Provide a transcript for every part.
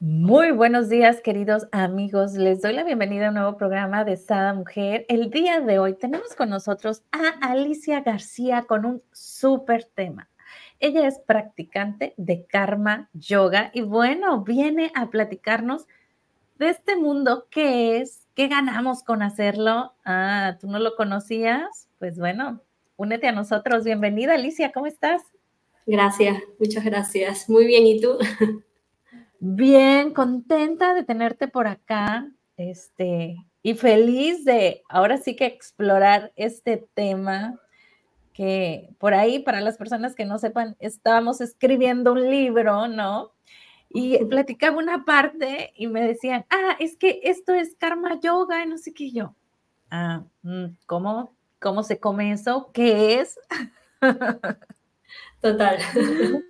Muy buenos días, queridos amigos. Les doy la bienvenida a un nuevo programa de Sada Mujer. El día de hoy tenemos con nosotros a Alicia García con un súper tema. Ella es practicante de Karma Yoga y bueno, viene a platicarnos de este mundo que es, qué ganamos con hacerlo. Ah, ¿tú no lo conocías? Pues bueno, únete a nosotros. Bienvenida, Alicia, ¿cómo estás? Gracias, muchas gracias. Muy bien, ¿y tú? Bien, contenta de tenerte por acá, este, y feliz de ahora sí que explorar este tema que por ahí, para las personas que no sepan, estábamos escribiendo un libro, ¿no? Y platicaba una parte y me decían, ah, es que esto es karma yoga, y no sé qué yo. Ah, mm, ¿cómo, cómo se come eso? ¿Qué es? Total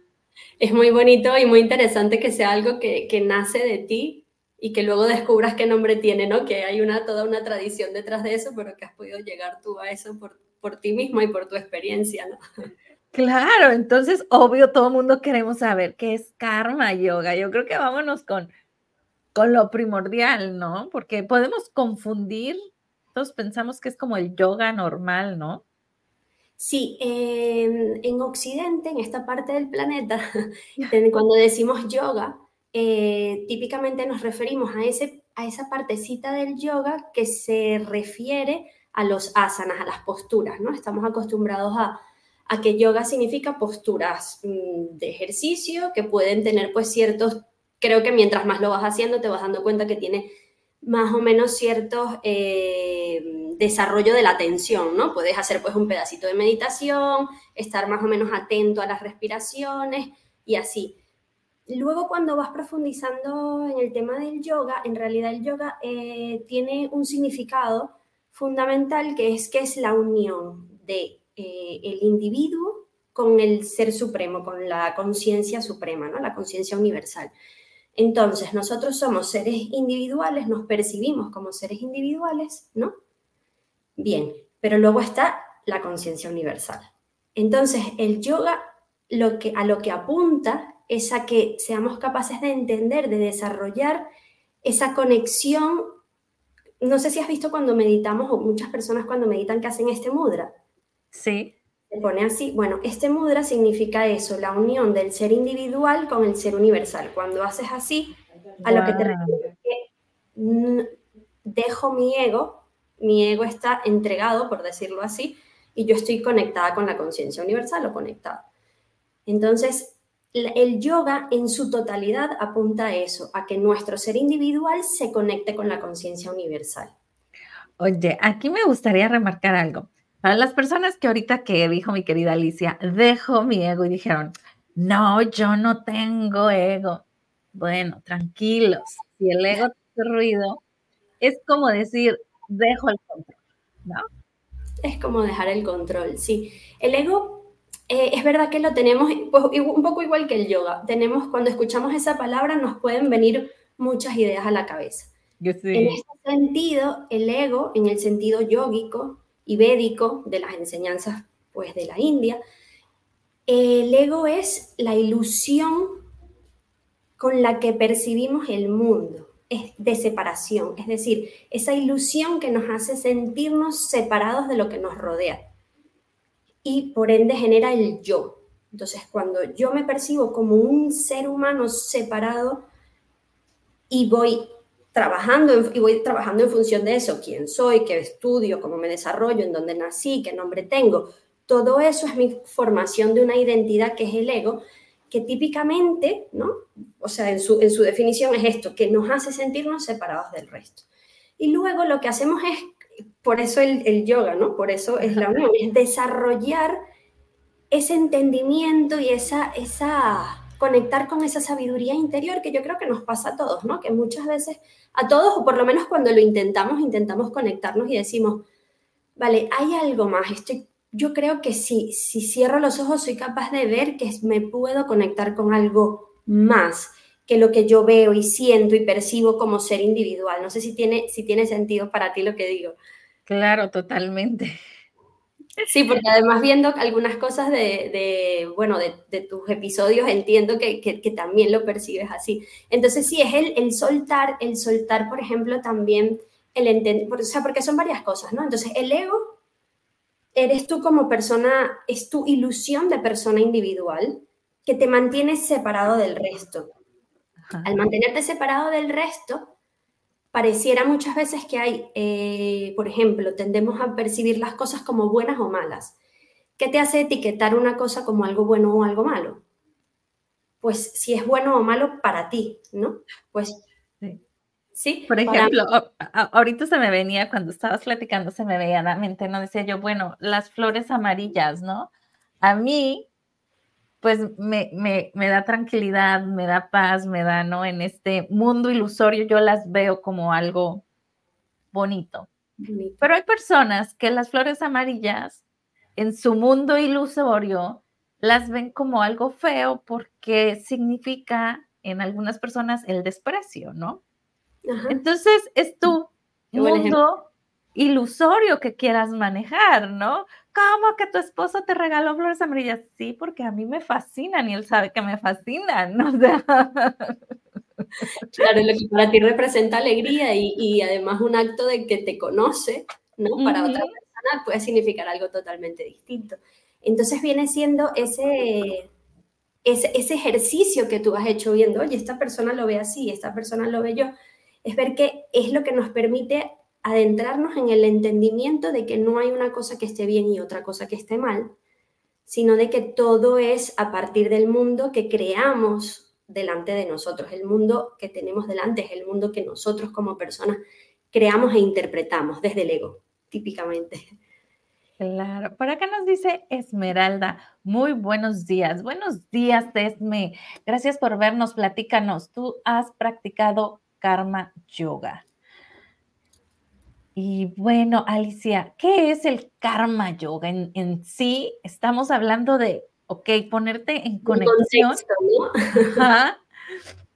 es muy bonito y muy interesante que sea algo que, que, nace de ti y que luego descubras qué nombre tiene, ¿no? Que hay una, toda una tradición detrás de eso, pero que has podido llegar tú a eso por, por ti mismo y por tu experiencia, ¿no? Claro, entonces, obvio, todo el mundo queremos saber qué es karma yoga. Yo creo que vámonos con, con lo primordial, ¿no? Porque podemos confundir, todos pensamos que es como el yoga normal, ¿no? Sí, en Occidente, en esta parte del planeta, cuando decimos yoga, eh, típicamente nos referimos a, ese, a esa partecita del yoga que se refiere a los asanas, a las posturas, ¿no? Estamos acostumbrados a, a que yoga significa posturas mm, de ejercicio que pueden tener pues ciertos, creo que mientras más lo vas haciendo te vas dando cuenta que tiene más o menos ciertos eh, desarrollo de la atención, ¿no? Puedes hacer pues un pedacito de meditación, estar más o menos atento a las respiraciones y así. Luego cuando vas profundizando en el tema del yoga, en realidad el yoga eh, tiene un significado fundamental que es que es la unión de eh, el individuo con el ser supremo, con la conciencia suprema, ¿no? La conciencia universal. Entonces, nosotros somos seres individuales, nos percibimos como seres individuales, ¿no? Bien, pero luego está la conciencia universal. Entonces, el yoga lo que, a lo que apunta es a que seamos capaces de entender, de desarrollar esa conexión. No sé si has visto cuando meditamos o muchas personas cuando meditan que hacen este mudra. Sí. Se pone así. Bueno, este mudra significa eso, la unión del ser individual con el ser universal. Cuando haces así, a lo que te refieres es que dejo mi ego, mi ego está entregado, por decirlo así, y yo estoy conectada con la conciencia universal o conectada. Entonces, el yoga en su totalidad apunta a eso, a que nuestro ser individual se conecte con la conciencia universal. Oye, aquí me gustaría remarcar algo. Para las personas que ahorita que dijo mi querida Alicia, dejo mi ego y dijeron, no, yo no tengo ego. Bueno, tranquilos, si el ego hace ruido, es como decir, dejo el control, ¿no? Es como dejar el control, sí. El ego, eh, es verdad que lo tenemos pues, un poco igual que el yoga. Tenemos, cuando escuchamos esa palabra, nos pueden venir muchas ideas a la cabeza. En este sentido, el ego, en el sentido yógico, y védico de las enseñanzas pues de la India, el ego es la ilusión con la que percibimos el mundo, de separación, es decir, esa ilusión que nos hace sentirnos separados de lo que nos rodea y por ende genera el yo. Entonces, cuando yo me percibo como un ser humano separado y voy trabajando y voy trabajando en función de eso, quién soy, qué estudio, cómo me desarrollo, en dónde nací, qué nombre tengo. Todo eso es mi formación de una identidad que es el ego, que típicamente, ¿no? O sea, en su, en su definición es esto, que nos hace sentirnos separados del resto. Y luego lo que hacemos es, por eso el, el yoga, ¿no? Por eso es la unión, es desarrollar ese entendimiento y esa, esa conectar con esa sabiduría interior que yo creo que nos pasa a todos, ¿no? Que muchas veces, a todos, o por lo menos cuando lo intentamos, intentamos conectarnos y decimos, vale, hay algo más, estoy, yo creo que si, si cierro los ojos soy capaz de ver que me puedo conectar con algo más que lo que yo veo y siento y percibo como ser individual. No sé si tiene, si tiene sentido para ti lo que digo. Claro, totalmente. Sí, porque además viendo algunas cosas de, bueno, de, tus episodios, entiendo que, también lo percibes así. Entonces, sí, es el, el soltar, el soltar, por ejemplo, también el entender, o sea, porque son varias cosas, ¿no? Entonces, el ego, eres tú como persona, es tu ilusión de persona individual que te mantiene separado del resto. Al mantenerte separado del resto, pareciera muchas veces que hay, eh, por ejemplo, tendemos a percibir las cosas como buenas o malas. ¿Qué te hace etiquetar una cosa como algo bueno o algo malo? Pues si es bueno o malo para ti, ¿no? Pues sí. Por ejemplo, ahorita se me venía, cuando estabas platicando, se me veía la mente, ¿no? Decía yo, bueno, las flores amarillas, ¿no? A mí pues me, da tranquilidad, me da paz, me da, ¿no? En este mundo ilusorio yo las veo como algo bonito. Pero hay personas que las flores amarillas en su mundo ilusorio las ven como algo feo porque significa en algunas personas el desprecio, ¿no? Entonces es tu mundo ilusorio que quieras manejar, ¿no? ¿cómo que tu esposo te regaló flores amarillas? Sí, porque a mí me fascinan y él sabe que me fascinan, ¿no? Claro, lo que para ti representa alegría y, además un acto de que te conoce, ¿no? Para otra persona puede significar algo totalmente distinto. Entonces viene siendo ese, ese, ese ejercicio que tú has hecho viendo, oye, esta persona lo ve así, esta persona lo ve yo, es ver que es lo que nos permite adentrarnos en el entendimiento de que no hay una cosa que esté bien y otra cosa que esté mal, sino de que todo es a partir del mundo que creamos delante de nosotros. El mundo que tenemos delante es el mundo que nosotros como personas creamos e interpretamos desde el ego, típicamente. Claro, por acá nos dice Esmeralda, muy buenos días. Buenos días, Esme. Gracias por vernos, platícanos. Tú has practicado karma yoga. Y bueno, Alicia, ¿qué es el karma yoga en, sí? Estamos hablando de, ok, ponerte en conexión.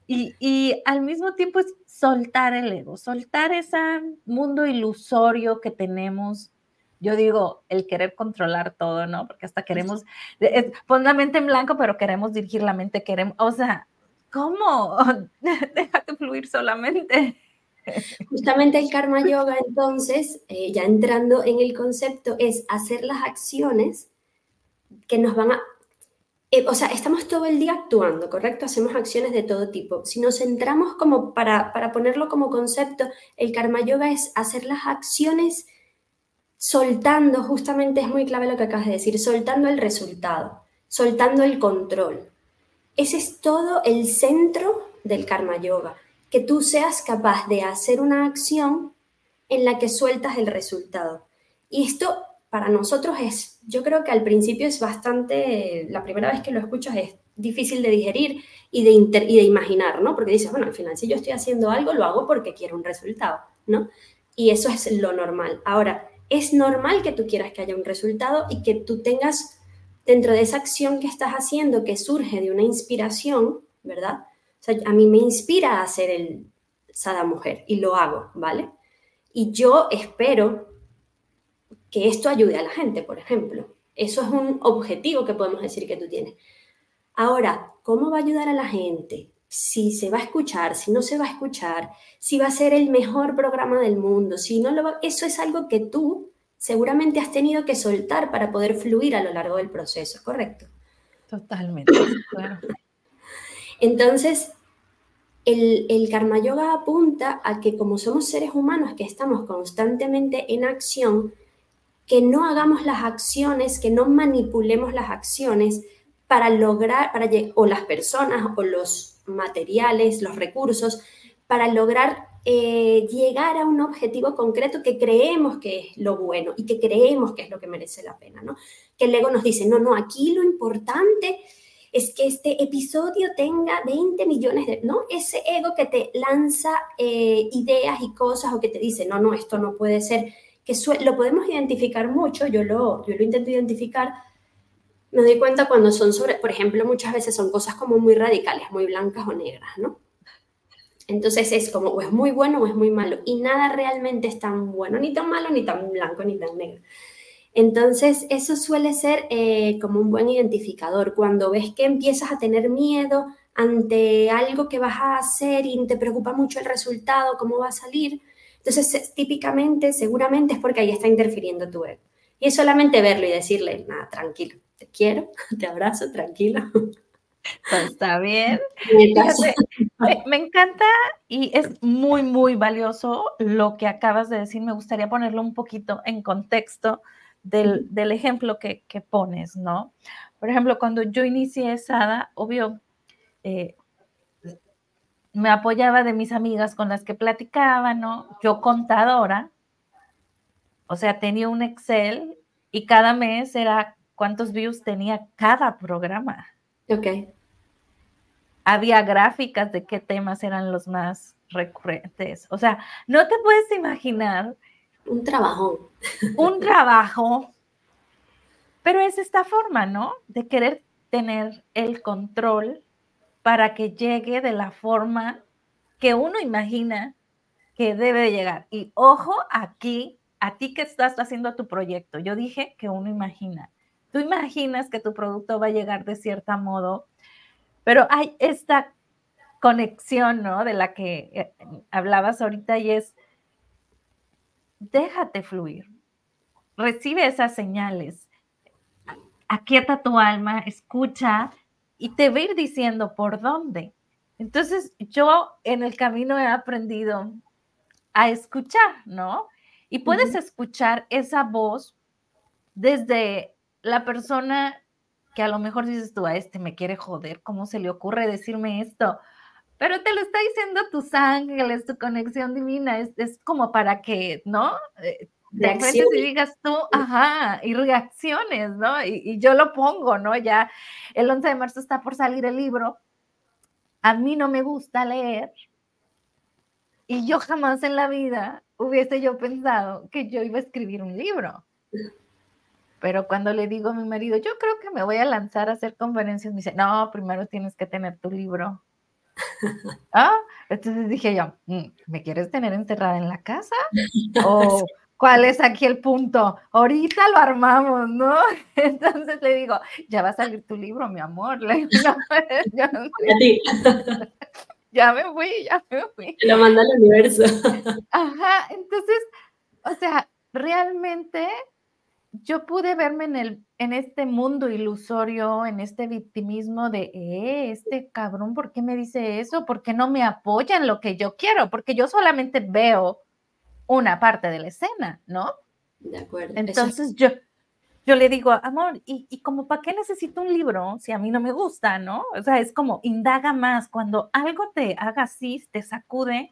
y, y, al mismo tiempo es soltar el ego, soltar ese mundo ilusorio que tenemos. Yo digo, el querer controlar todo, ¿no? Porque hasta queremos, pon la mente en blanco, pero queremos dirigir la mente, queremos, o sea, ¿cómo? Déjate fluir solamente. Justamente el karma yoga, entonces, eh, ya entrando en el concepto, es hacer las acciones que nos van a... Eh, o sea, estamos todo el día actuando, ¿correcto? Hacemos acciones de todo tipo. Si nos centramos como para, para ponerlo como concepto, el karma yoga es hacer las acciones soltando, justamente es muy clave lo que acabas de decir, soltando el resultado, soltando el control. Ese es todo el centro del karma yoga que tú seas capaz de hacer una acción en la que sueltas el resultado. Y esto para nosotros es, yo creo que al principio es bastante, la primera vez que lo escuchas es difícil de digerir y de, de imaginar, ¿no? Porque dices, bueno, al final si yo estoy haciendo algo, lo hago porque quiero un resultado, ¿no? Y eso es lo normal. Ahora, es normal que tú quieras que haya un resultado y que tú tengas dentro de esa acción que estás haciendo que surge de una inspiración, ¿verdad? O sea, a mí me inspira a hacer el Sada Mujer y lo hago, ¿vale? Y yo espero que esto ayude a la gente, por ejemplo. Eso es un objetivo que podemos decir que tú tienes. Ahora, ¿cómo va a ayudar a la gente? Si se va a escuchar, si no se va a escuchar, si va a ser el mejor programa del mundo, si no lo va... Eso es algo que tú seguramente has tenido que soltar para poder fluir a lo largo del proceso, ¿correcto? Totalmente, claro. Entonces, el, karma yoga apunta a que como somos seres humanos que estamos constantemente en acción, que no hagamos las acciones, que no manipulemos las acciones para lograr, para, o las personas o los materiales, los recursos, para lograr eh, llegar a un objetivo concreto que creemos que es lo bueno y que creemos que es lo que merece la pena, ¿no? Que el ego nos dice, no, no, aquí lo importante es que este episodio tenga 20 millones de, ¿no? Ese ego que te lanza eh, ideas y cosas o que te dice, no, no, esto no puede ser, que lo podemos identificar mucho, yo lo, yo lo intento identificar, me doy cuenta cuando son sobre, por ejemplo, muchas veces son cosas como muy radicales, muy blancas o negras, ¿no? Entonces es como o es muy bueno o es muy malo y nada realmente es tan bueno, ni tan malo, ni tan blanco, ni tan negro. Entonces, eso suele ser eh, como un buen identificador. Cuando ves que empiezas a tener miedo ante algo que vas a hacer y te preocupa mucho el resultado, cómo va a salir, entonces típicamente, seguramente es porque ahí está interfiriendo tu ego. Y es solamente verlo y decirle, nada, tranquilo, te quiero, te abrazo, tranquilo. Pues está bien. me, encanta y es muy, muy valioso lo que acabas de decir. Me gustaría ponerlo un poquito en contexto del, ejemplo que, pones, ¿no? Por ejemplo, cuando yo inicié SADA, obvio, eh, me apoyaba de mis amigas con las que platicaba, ¿no? Yo contadora, o sea, tenía un Excel y cada mes era cuántos views tenía cada programa. Ok. Había gráficas de qué temas eran los más recurrentes. O sea, no te puedes imaginar un trabajo. Un trabajo. Pero es esta forma, ¿no? De querer tener el control para que llegue de la forma que uno imagina que debe de llegar. Y ojo aquí, a ti que estás haciendo tu proyecto, yo dije que uno imagina. Tú imaginas que tu producto va a llegar de cierto modo, pero hay esta conexión, ¿no? De la que eh, hablabas ahorita y es, déjate fluir, recibe esas señales, aquieta tu alma, escucha y te va a ir diciendo por dónde. Entonces, yo en el camino he aprendido a escuchar, ¿no? Y puedes escuchar esa voz desde la persona que a lo mejor dices tú, a este me quiere joder, ¿cómo se le ocurre decirme esto? pero te lo está diciendo tus ángeles, tu conexión divina, es, es como para que, ¿no? Eh, te y digas tú, ajá, y reacciones, ¿no? Y, y, yo lo pongo, ¿no? Ya el 11 de marzo está por salir el libro. A mí no me gusta leer. Y yo jamás en la vida hubiese yo pensado que yo iba a escribir un libro. Pero cuando le digo a mi marido, yo creo que me voy a lanzar a hacer conferencias, me dice, no, primero tienes que tener tu libro. ¿Ah? Entonces dije yo, mm, ¿me quieres tener encerrada en la casa? ¿O cuál es aquí el punto? Ahorita lo armamos, ¿no? Entonces le digo, ya va a salir tu libro, mi amor. ya, me fui, ya me fui. Lo manda al universo. Ajá, entonces, o sea, realmente yo pude verme en, el, en este mundo ilusorio, en este victimismo de, eh, este cabrón, ¿por qué me dice eso? ¿Por qué no me apoya en lo que yo quiero? Porque yo solamente veo una parte de la escena, ¿no? De acuerdo. Entonces yo, yo le digo, amor, ¿y, ¿y como para qué necesito un libro si a mí no me gusta, no? O sea, es como, indaga más. Cuando algo te haga así, te sacude,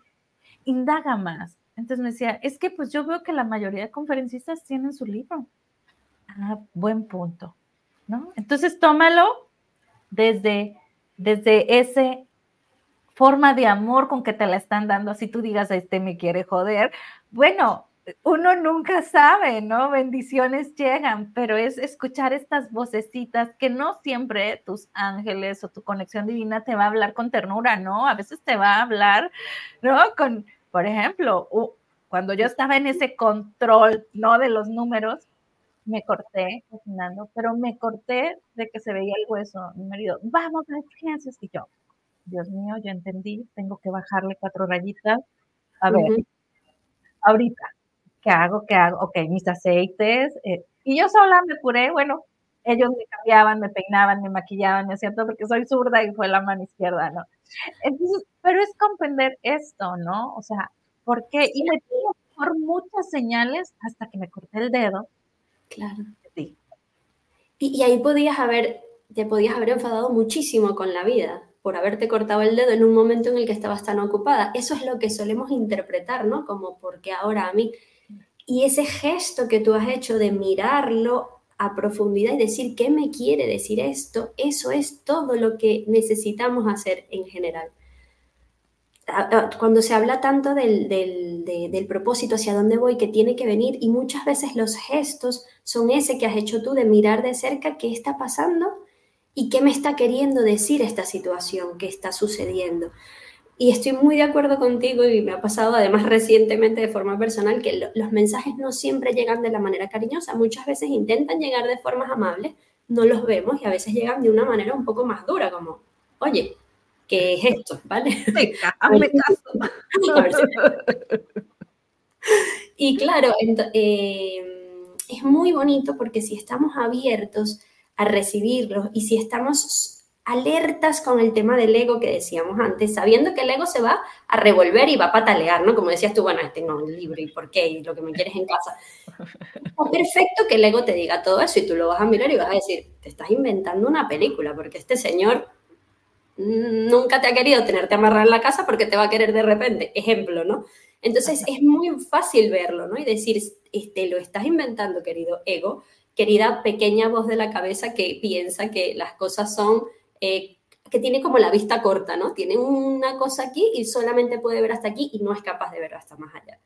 indaga más. Entonces me decía, es que pues yo veo que la mayoría de conferencistas tienen su libro. Ah, buen punto, ¿no? Entonces tómalo desde, desde ese forma de amor con que te la están dando, así tú digas, este me quiere joder. Bueno, uno nunca sabe, ¿no? Bendiciones llegan, pero es escuchar estas vocecitas que no siempre tus ángeles o tu conexión divina te va a hablar con ternura, ¿no? A veces te va a hablar, ¿no? Con, por ejemplo, cuando yo estaba en ese control, ¿no? De los números, me corté cocinando, pero me corté de que se veía el hueso. Mi marido, vamos a urgencias. Y yo, Dios mío, yo entendí, tengo que bajarle cuatro rayitas. A ver, ahorita, ¿qué hago? ¿Qué hago? Ok, mis aceites. Eh, y yo sola me curé, bueno, ellos me cambiaban, me peinaban, me maquillaban, me hacían todo porque soy zurda y fue la mano izquierda, ¿no? Entonces, pero es comprender esto, ¿no? O sea, ¿por qué? Y me tuvo por muchas señales hasta que me corté el dedo Claro. Sí. Y, ahí podías haber, te podías haber enfadado muchísimo con la vida por haberte cortado el dedo en un momento en el que estabas tan ocupada. Eso es lo que solemos interpretar, ¿no? Como porque ahora a mí. Y ese gesto que tú has hecho de mirarlo a profundidad y decir qué me quiere decir esto, eso es todo lo que necesitamos hacer en general cuando se habla tanto del, del, propósito, hacia dónde voy, que tiene que venir, y muchas veces los gestos son ese que has hecho tú de mirar de cerca qué está pasando y qué me está queriendo decir esta situación que está sucediendo. Y estoy muy de acuerdo contigo y me ha pasado además recientemente de forma personal que los mensajes no siempre llegan de la manera cariñosa, muchas veces intentan llegar de formas amables, no los vemos y a veces llegan de una manera un poco más dura, como, oye, ¿qué es esto? ¿Vale? hazme caso. y claro, eh, es muy bonito porque si estamos abiertos a recibirlos y si estamos alertas con el tema del ego que decíamos antes, sabiendo que el ego se va a revolver y va a patalear, ¿no? Como decías tú, bueno, tengo un libro y por qué y lo que me quieres en casa. Es perfecto que el ego te diga todo eso y tú lo vas a mirar y vas a decir, te estás inventando una película porque este señor nunca te ha querido tenerte amarrado en la casa porque te va a querer de repente, ejemplo, ¿no? Entonces es muy fácil verlo, ¿no? Y decir, este, lo estás inventando, querido ego, querida pequeña voz de la cabeza que piensa que las cosas son eh, que tiene como la vista corta, ¿no? Tiene una cosa aquí y solamente puede ver hasta aquí y no es capaz de ver hasta más allá.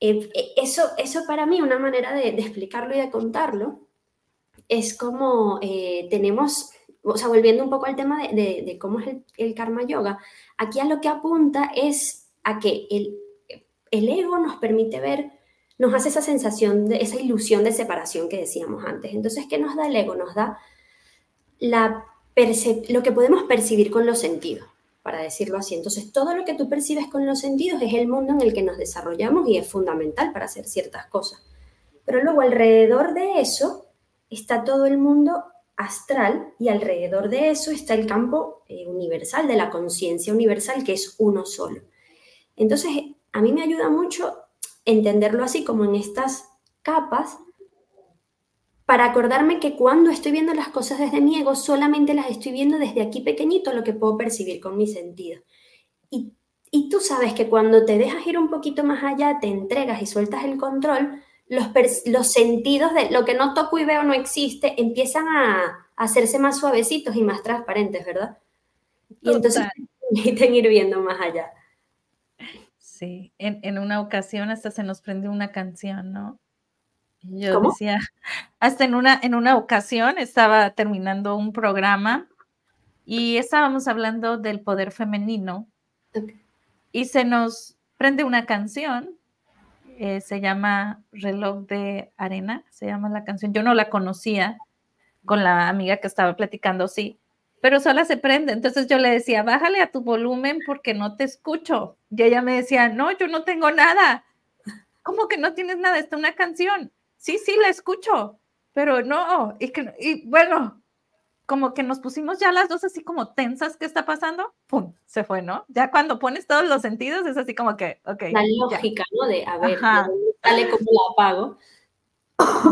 Eh, eh, eso, eso para mí, una manera de, explicarlo y de contarlo, es como tenemos, o sea, volviendo un poco al tema de, cómo es el, karma yoga, aquí a lo que apunta es a que el, el ego nos permite ver, nos hace esa sensación, de esa ilusión de separación que decíamos antes. Entonces, ¿qué nos da el ego? Nos da la lo que podemos percibir con los sentidos, para decirlo así. Entonces, todo lo que tú percibes con los sentidos es el mundo en el que nos desarrollamos y es fundamental para hacer ciertas cosas. Pero luego alrededor de eso está todo el mundo astral y alrededor de eso está el campo eh, universal, de la conciencia universal, que es uno solo. Entonces, a mí me ayuda mucho entenderlo así como en estas capas para acordarme que cuando estoy viendo las cosas desde mi ego, solamente las estoy viendo desde aquí pequeñito, lo que puedo percibir con mi sentido. Y, y tú sabes que cuando te dejas ir un poquito más allá, te entregas y sueltas el control, los, los sentidos de lo que no toco y veo no existe empiezan a, hacerse más suavecitos y más transparentes, ¿verdad? Y entonces permiten ir viendo más allá. Sí, en, en una ocasión hasta se nos prende una canción, ¿no? Yo decía, hasta en una, en una ocasión estaba terminando un programa y estábamos hablando del poder femenino y se nos prende una canción, eh, se llama Reloj de Arena, se llama la canción, yo no la conocía con la amiga que estaba platicando, sí, pero sola se prende, entonces yo le decía, bájale a tu volumen porque no te escucho, y ella me decía, no, yo no tengo nada, ¿cómo que no tienes nada? Está una canción sí, sí, la escucho, pero no, y, que, y bueno, como que nos pusimos ya las dos así como tensas, ¿qué está pasando? ¡Pum! Se fue, ¿no? Ya cuando pones todos los sentidos es así como que, ok. La lógica, ¿no? De, a ver, sale como la apago.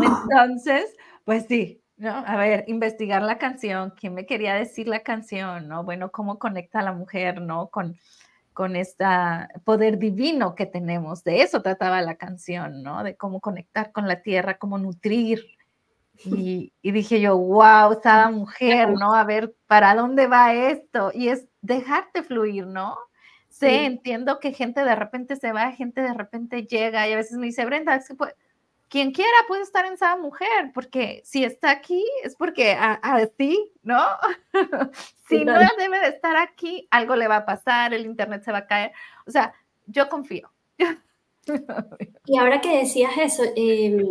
Entonces, pues sí, ¿no? A ver, investigar la canción, quién me quería decir la canción, ¿no? Bueno, cómo conecta a la mujer, ¿no? Con, con este poder divino que tenemos. De eso trataba la canción, ¿no? De cómo conectar con la tierra, cómo nutrir. Y, dije yo, wow, esta mujer, ¿no? A ver, ¿para dónde va esto? Y es dejarte fluir, ¿no? Sé, entiendo que gente de repente se va, gente de repente llega y a veces me dice, Brenda, es que quien quiera puede estar en esa mujer, porque si está aquí es porque a, ti, ¿no? si no debe de estar aquí, algo le va a pasar, el internet se va a caer. O sea, yo confío. y ahora que decías eso, em,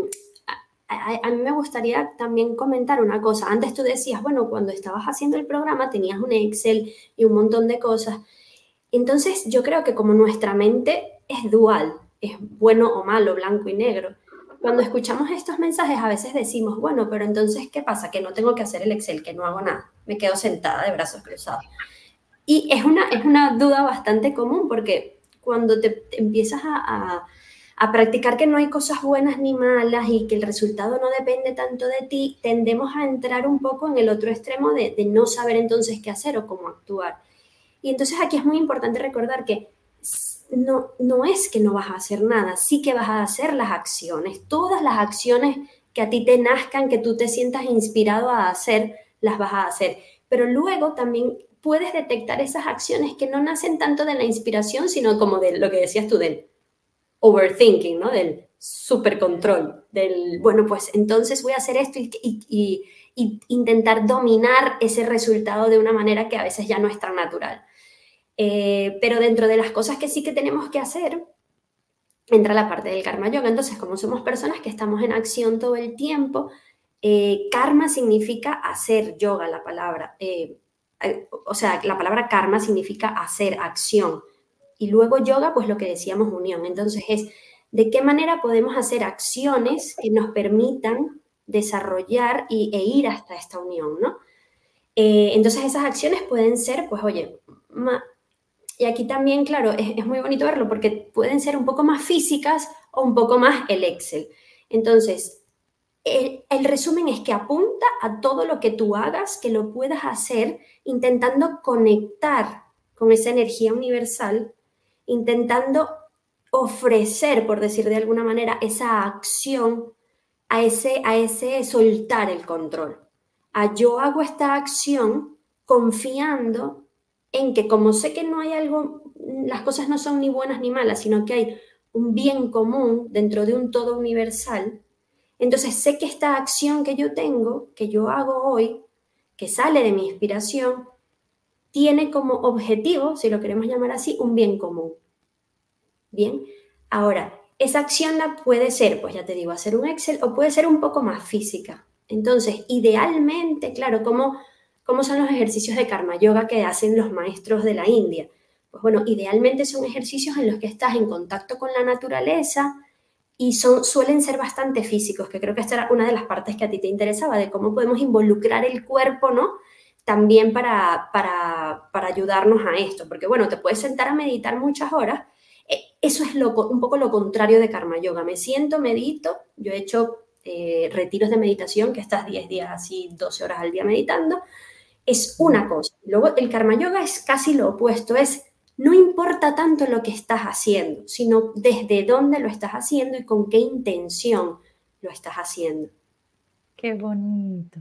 a, mí me gustaría también comentar una cosa. Antes tú decías, bueno, cuando estabas haciendo el programa tenías un Excel y un montón de cosas. Entonces yo creo que como nuestra mente es dual, es bueno o malo, blanco y negro cuando escuchamos estos mensajes a veces decimos, bueno, pero entonces, ¿qué pasa? Que no tengo que hacer el Excel, que no hago nada, me quedo sentada de brazos cruzados. Y es una, es una duda bastante común porque cuando te, empiezas a, a, practicar que no hay cosas buenas ni malas y que el resultado no depende tanto de ti, tendemos a entrar un poco en el otro extremo de, de no saber entonces qué hacer o cómo actuar. Y entonces aquí es muy importante recordar que no, no es que no vas a hacer nada, sí que vas a hacer las acciones. Todas las acciones que a ti te nazcan, que tú te sientas inspirado a hacer, las vas a hacer. Pero luego también puedes detectar esas acciones que no nacen tanto de la inspiración, sino como de lo que decías tú, del overthinking, ¿no? Del supercontrol, del, bueno, pues entonces voy a hacer esto y intentar dominar ese resultado de una manera que a veces ya no es tan natural. Eh, pero dentro de las cosas que sí que tenemos que hacer, entra la parte del karma yoga. Entonces, como somos personas que estamos en acción todo el tiempo, eh, karma significa hacer yoga, la palabra. Eh, o sea, la palabra karma significa hacer, acción. Y luego yoga, pues lo que decíamos, unión. Entonces es, ¿de qué manera podemos hacer acciones que nos permitan desarrollar y, e ir hasta esta unión, ¿no? entonces esas acciones pueden ser, pues oye, y aquí también, claro, es, muy bonito verlo porque pueden ser un poco más físicas o un poco más el Excel. Entonces, el, el, resumen es que apunta a todo lo que tú hagas, que lo puedas hacer intentando conectar con esa energía universal, intentando ofrecer, por decir de alguna manera, esa acción a ese, a ese soltar el control. A yo hago esta acción confiando en que como sé que no hay algo, las cosas no son ni buenas ni malas, sino que hay un bien común dentro de un todo universal, entonces sé que esta acción que yo tengo, que yo hago hoy, que sale de mi inspiración, tiene como objetivo, si lo queremos llamar así, un bien común. Bien, ahora, esa acción la puede ser, pues ya te digo, hacer un Excel o puede ser un poco más física. Entonces, idealmente, claro, como ¿Cómo son los ejercicios de karma yoga que hacen los maestros de la India? Pues bueno, idealmente son ejercicios en los que estás en contacto con la naturaleza y son, suelen ser bastante físicos, que creo que esta era una de las partes que a ti te interesaba, de cómo podemos involucrar el cuerpo, ¿no? También para, para, para ayudarnos a esto, porque bueno, te puedes sentar a meditar muchas horas, eh, eso es lo, un poco lo contrario de karma yoga. Me siento, medito, yo he hecho eh, retiros de meditación, que estás 10 días así, 12 horas al día meditando, es una cosa. Luego el karma yoga es casi lo opuesto, es no importa tanto lo que estás haciendo, sino desde dónde lo estás haciendo y con qué intención lo estás haciendo. Qué bonito.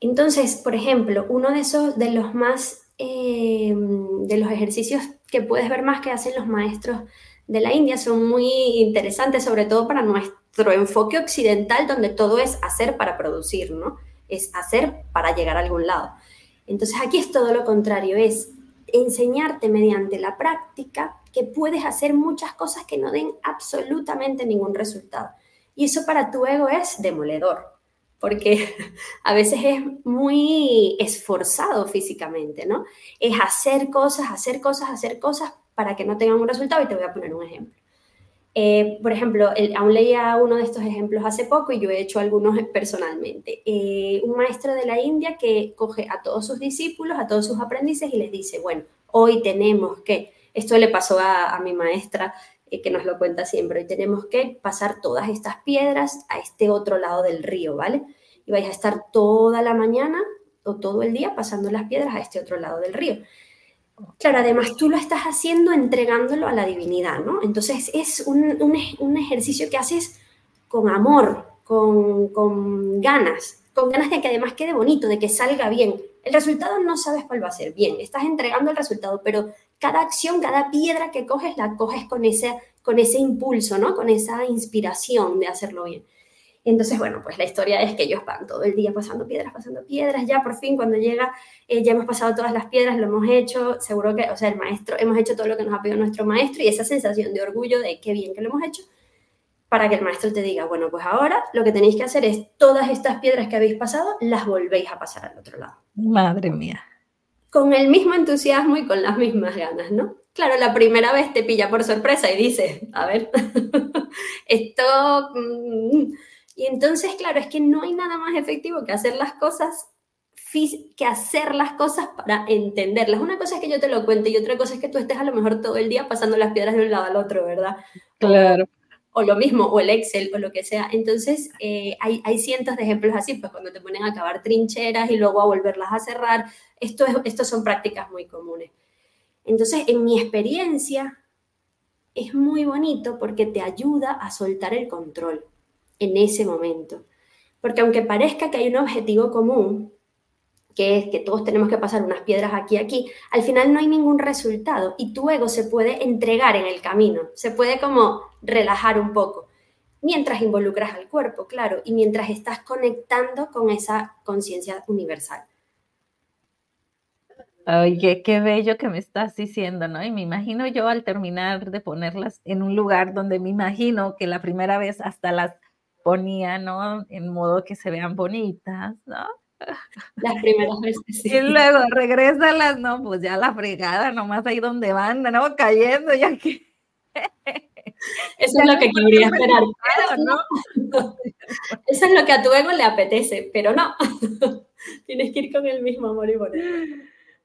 Entonces, por ejemplo, uno de esos, de los más, eh, de los ejercicios que puedes ver más que hacen los maestros de la India son muy interesantes, sobre todo para nuestro enfoque occidental, donde todo es hacer para producir, ¿no? Es hacer para llegar a algún lado. Entonces aquí es todo lo contrario, es enseñarte mediante la práctica que puedes hacer muchas cosas que no den absolutamente ningún resultado. Y eso para tu ego es demoledor, porque a veces es muy esforzado físicamente, ¿no? Es hacer cosas, hacer cosas, hacer cosas para que no tengan un resultado y te voy a poner un ejemplo. Eh, por ejemplo, aún leía uno de estos ejemplos hace poco y yo he hecho algunos personalmente. Eh, un maestro de la India que coge a todos sus discípulos, a todos sus aprendices y les dice, bueno, hoy tenemos que, esto le pasó a, mi maestra eh, que nos lo cuenta siempre, hoy tenemos que pasar todas estas piedras a este otro lado del río, ¿vale? Y vais a estar toda la mañana o todo el día pasando las piedras a este otro lado del río. Claro, además tú lo estás haciendo entregándolo a la divinidad, ¿no? Entonces es un, ejercicio que haces con amor, con, con, ganas, con ganas de que además quede bonito, de que salga bien. El resultado no sabes cuál va a ser, bien, estás entregando el resultado, pero cada acción, cada piedra que coges, la coges con ese, con ese impulso, ¿no? Con esa inspiración de hacerlo bien. Entonces, bueno, pues la historia es que ellos van todo el día pasando piedras, pasando piedras, ya por fin cuando llega, eh, ya hemos pasado todas las piedras, lo hemos hecho, seguro que, o sea, el maestro, hemos hecho todo lo que nos ha pedido nuestro maestro y esa sensación de orgullo de qué bien que lo hemos hecho, para que el maestro te diga, bueno, pues ahora lo que tenéis que hacer es todas estas piedras que habéis pasado, las volvéis a pasar al otro lado. Madre mía. Con el mismo entusiasmo y con las mismas ganas, ¿no? Claro, la primera vez te pilla por sorpresa y dice, a ver, esto... Mm, y entonces, claro, es que no hay nada más efectivo que hacer las cosas que hacer las cosas para entenderlas. Una cosa es que yo te lo cuente y otra cosa es que tú estés a lo mejor todo el día pasando las piedras de un lado al otro, ¿verdad? Claro. O, lo mismo, o el Excel, o lo que sea. Entonces, eh, hay, hay, cientos de ejemplos así, pues cuando te ponen a cavar trincheras y luego a volverlas a cerrar, esto, es, esto son prácticas muy comunes. Entonces, en mi experiencia, es muy bonito porque te ayuda a soltar el control en ese momento. Porque aunque parezca que hay un objetivo común, que es que todos tenemos que pasar unas piedras aquí aquí, al final no hay ningún resultado y tu ego se puede entregar en el camino, se puede como relajar un poco, mientras involucras al cuerpo, claro, y mientras estás conectando con esa conciencia universal. Oye, qué bello que me estás diciendo, ¿no? Y me imagino yo al terminar de ponerlas en un lugar donde me imagino que la primera vez hasta las ponía, ¿no? En modo que se vean bonitas, ¿no? Las primeras veces, sí. Y luego regrésalas, ¿no? Pues ya la fregada, nomás ahí donde van, ¿no? Cayendo, ya que... Eso es lo que quería esperar. ¿no? Eso es lo que a tu ego le apetece, pero no. Tienes que ir con el mismo amor y bonito.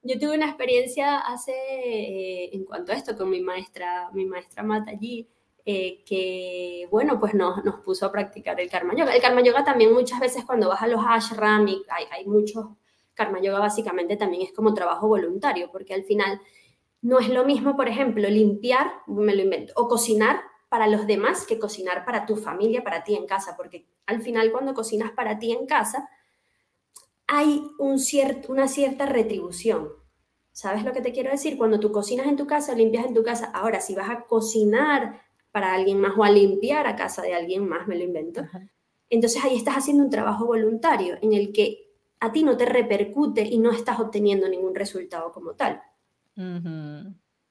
Yo tuve una experiencia hace, eh, en cuanto a esto, con mi maestra, mi maestra Mata allí, eh, que, bueno, pues nos, nos, puso a practicar el Karma Yoga. El Karma Yoga también muchas veces cuando vas a los ashram hay, hay muchos, Karma Yoga básicamente también es como trabajo voluntario, porque al final no es lo mismo, por ejemplo, limpiar, me lo invento, o cocinar para los demás que cocinar para tu familia, para ti en casa, porque al final cuando cocinas para ti en casa, hay un cierto, una cierta retribución. ¿Sabes lo que te quiero decir? Cuando tú cocinas en tu casa, limpias en tu casa. Ahora, si vas a cocinar para alguien más o a limpiar a casa de alguien más, me lo invento. Entonces ahí estás haciendo un trabajo voluntario en el que a ti no te repercute y no estás obteniendo ningún resultado como tal.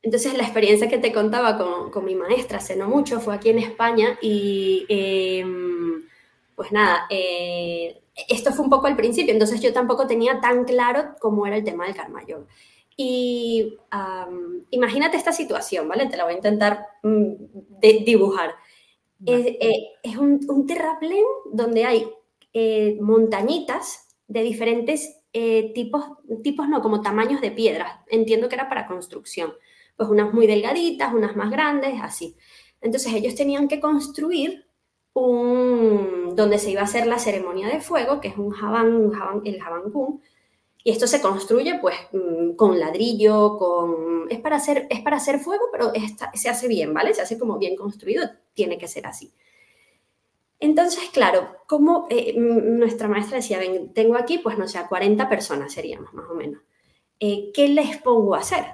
Entonces la experiencia que te contaba con, con, mi maestra hace no mucho fue aquí en España y em, pues nada, eh, esto fue un poco al principio, entonces yo tampoco tenía tan claro cómo era el tema del karma yoga. Y imagínate esta situación, ¿vale? Te la voy a intentar mm, dibujar. Eh, es, un, un, terraplén donde hay eh, montañitas de diferentes eh, tipos, tipos, no, como tamaños de piedras. Entiendo que era para construcción. Pues unas muy delgaditas, unas más grandes, así. Entonces ellos tenían que construir donde se iba a hacer la ceremonia de fuego, que es un jabán, el jabán kun, y esto se construye pues mm, con ladrillo, con... Es para hacer, es para hacer fuego, pero se hace bien, ¿vale? Se hace como bien construido, tiene que ser así. Entonces, claro, como eh, nuestra maestra decía, ven, tengo aquí, pues no sé, 40 personas seríamos más o menos. Eh, ¿Qué les pongo a hacer?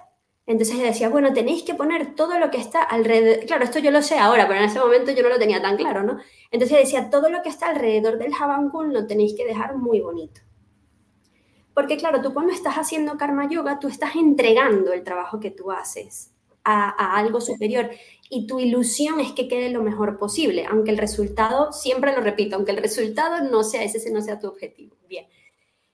Entonces ella decía, bueno, tenéis que poner todo lo que está alrededor. Claro, esto yo lo sé ahora, pero en ese momento yo no lo tenía tan claro, ¿no? Entonces decía, todo lo que está alrededor del Kun lo tenéis que dejar muy bonito. Porque claro, tú cuando estás haciendo karma yoga, tú estás entregando el trabajo que tú haces a, a algo superior y tu ilusión es que quede lo mejor posible, aunque el resultado, siempre lo repito, aunque el resultado no sea ese, ese no sea tu objetivo. Bien.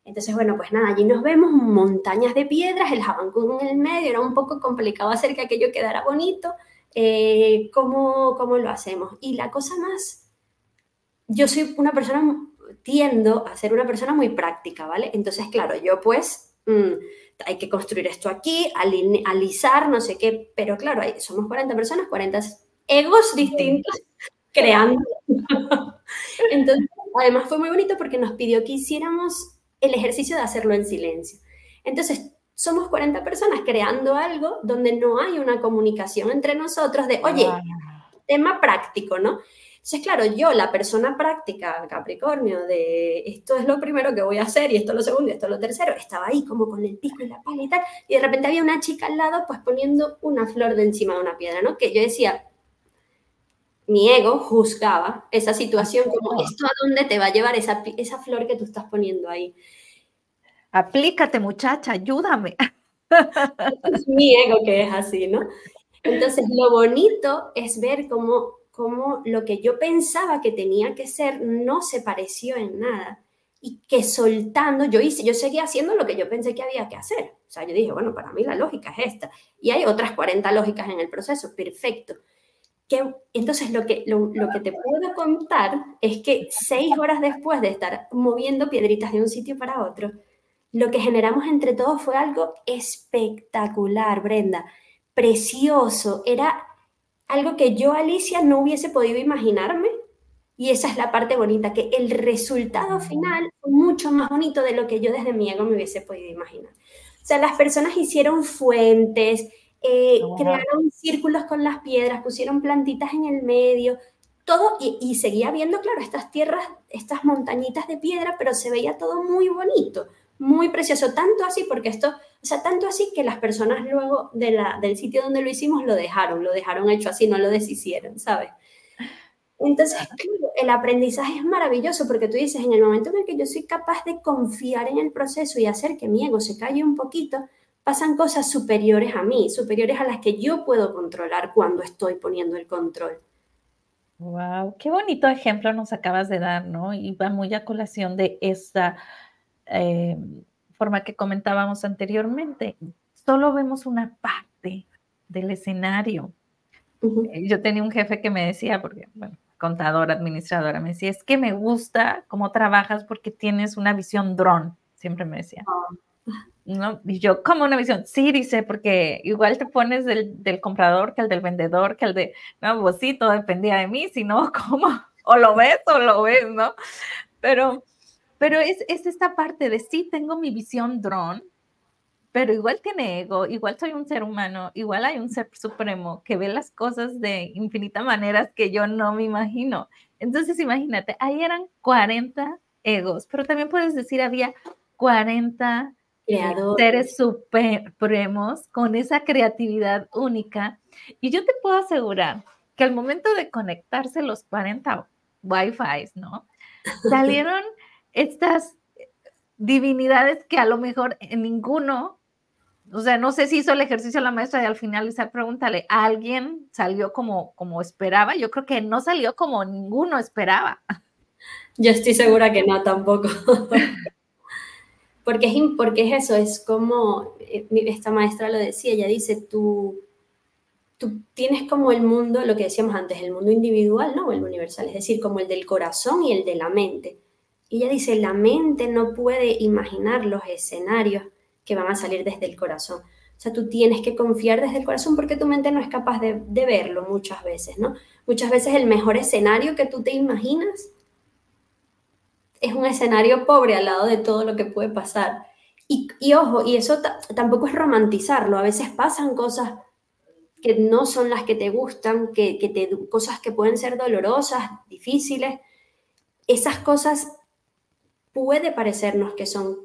Entonces, bueno, pues nada, allí nos vemos montañas de piedras, el Jabancún en el medio, era un poco complicado hacer que aquello quedara bonito. Eh, ¿cómo, ¿Cómo lo hacemos? Y la cosa más, yo soy una persona, tiendo a ser una persona muy práctica, ¿vale? Entonces, claro, yo pues mm, hay que construir esto aquí, alisar, no sé qué, pero claro, somos 40 personas, 40 egos distintos creando. Entonces, además fue muy bonito porque nos pidió que hiciéramos el ejercicio de hacerlo en silencio. Entonces, somos 40 personas creando algo donde no hay una comunicación entre nosotros de, oye, tema práctico, ¿no? Entonces, claro, yo, la persona práctica, Capricornio, de esto es lo primero que voy a hacer y esto es lo segundo y esto es lo tercero, estaba ahí como con el pico y la pala y tal, y de repente había una chica al lado pues poniendo una flor de encima de una piedra, ¿no? Que yo decía, mi ego juzgaba esa situación como, ¿esto a dónde te va a llevar esa, esa flor que tú estás poniendo ahí? Aplícate, muchacha, ayúdame. Es mi ego que es así, ¿no? Entonces, lo bonito es ver cómo, cómo lo que yo pensaba que tenía que ser no se pareció en nada. Y que soltando, yo hice, yo seguía haciendo lo que yo pensé que había que hacer. O sea, yo dije, bueno, para mí la lógica es esta. Y hay otras 40 lógicas en el proceso, perfecto. Que, entonces, lo que, lo, lo que te puedo contar es que seis horas después de estar moviendo piedritas de un sitio para otro, lo que generamos entre todos fue algo espectacular, Brenda, precioso. Era algo que yo, Alicia, no hubiese podido imaginarme. Y esa es la parte bonita, que el resultado final fue mucho más bonito de lo que yo desde mi ego me hubiese podido imaginar. O sea, las personas hicieron fuentes, eh, crearon círculos con las piedras, pusieron plantitas en el medio, todo, y, y, seguía viendo, claro, estas tierras, estas montañitas de piedra, pero se veía todo muy bonito muy precioso, tanto así, porque esto, o sea, tanto así que las personas luego de la, del sitio donde lo hicimos lo dejaron, lo dejaron hecho así, no lo deshicieron, ¿sabes? Entonces, el aprendizaje es maravilloso porque tú dices, en el momento en el que yo soy capaz de confiar en el proceso y hacer que mi ego se calle un poquito, pasan cosas superiores a mí, superiores a las que yo puedo controlar cuando estoy poniendo el control. Wow, qué bonito ejemplo nos acabas de dar, ¿no? Y va muy a colación de esta eh, forma que comentábamos anteriormente. Solo vemos una parte del escenario. Eh, yo tenía un jefe que me decía, porque, bueno, contadora, administradora, me decía, es que me gusta cómo trabajas porque tienes una visión dron, siempre me decía. Ah. ¿no? Y yo, como una visión? Sí, dice, porque igual te pones del, comprador que el del vendedor, que el de, no, pues sí, todo dependía de mí, si no, ¿cómo? O lo ves o lo ves, ¿no? Pero, pero es, es esta parte de sí, tengo mi visión drone, pero igual tiene ego, igual soy un ser humano, igual hay un ser supremo que ve las cosas de infinitas maneras que yo no me imagino. Entonces, imagínate, ahí eran 40 egos, pero también puedes decir, había 40 seres supremos con esa creatividad única. Y yo te puedo asegurar que al momento de conectarse los 40 Wi-Fi, ¿no? Salieron estas divinidades que a lo mejor en ninguno, o sea, no sé si hizo el ejercicio la maestra y al finalizar pregúntale, ¿alguien salió como, como esperaba? Yo creo que no salió como ninguno esperaba. Yo estoy segura que no tampoco. porque es, porque es eso, es como eh, esta maestra lo decía, ella dice, tú, tú tienes como el mundo, lo que decíamos antes, el mundo individual, ¿no? El universal, es decir, como el del corazón y el de la mente. Y ella dice, la mente no puede imaginar los escenarios que van a salir desde el corazón. O sea, tú tienes que confiar desde el corazón porque tu mente no es capaz de, de verlo muchas veces, ¿no? Muchas veces el mejor escenario que tú te imaginas es un escenario pobre al lado de todo lo que puede pasar. Y, ojo, y eso tampoco es romantizarlo, a veces pasan cosas que no son las que te gustan, que, que te, cosas que pueden ser dolorosas, difíciles. Esas cosas puede parecernos que son,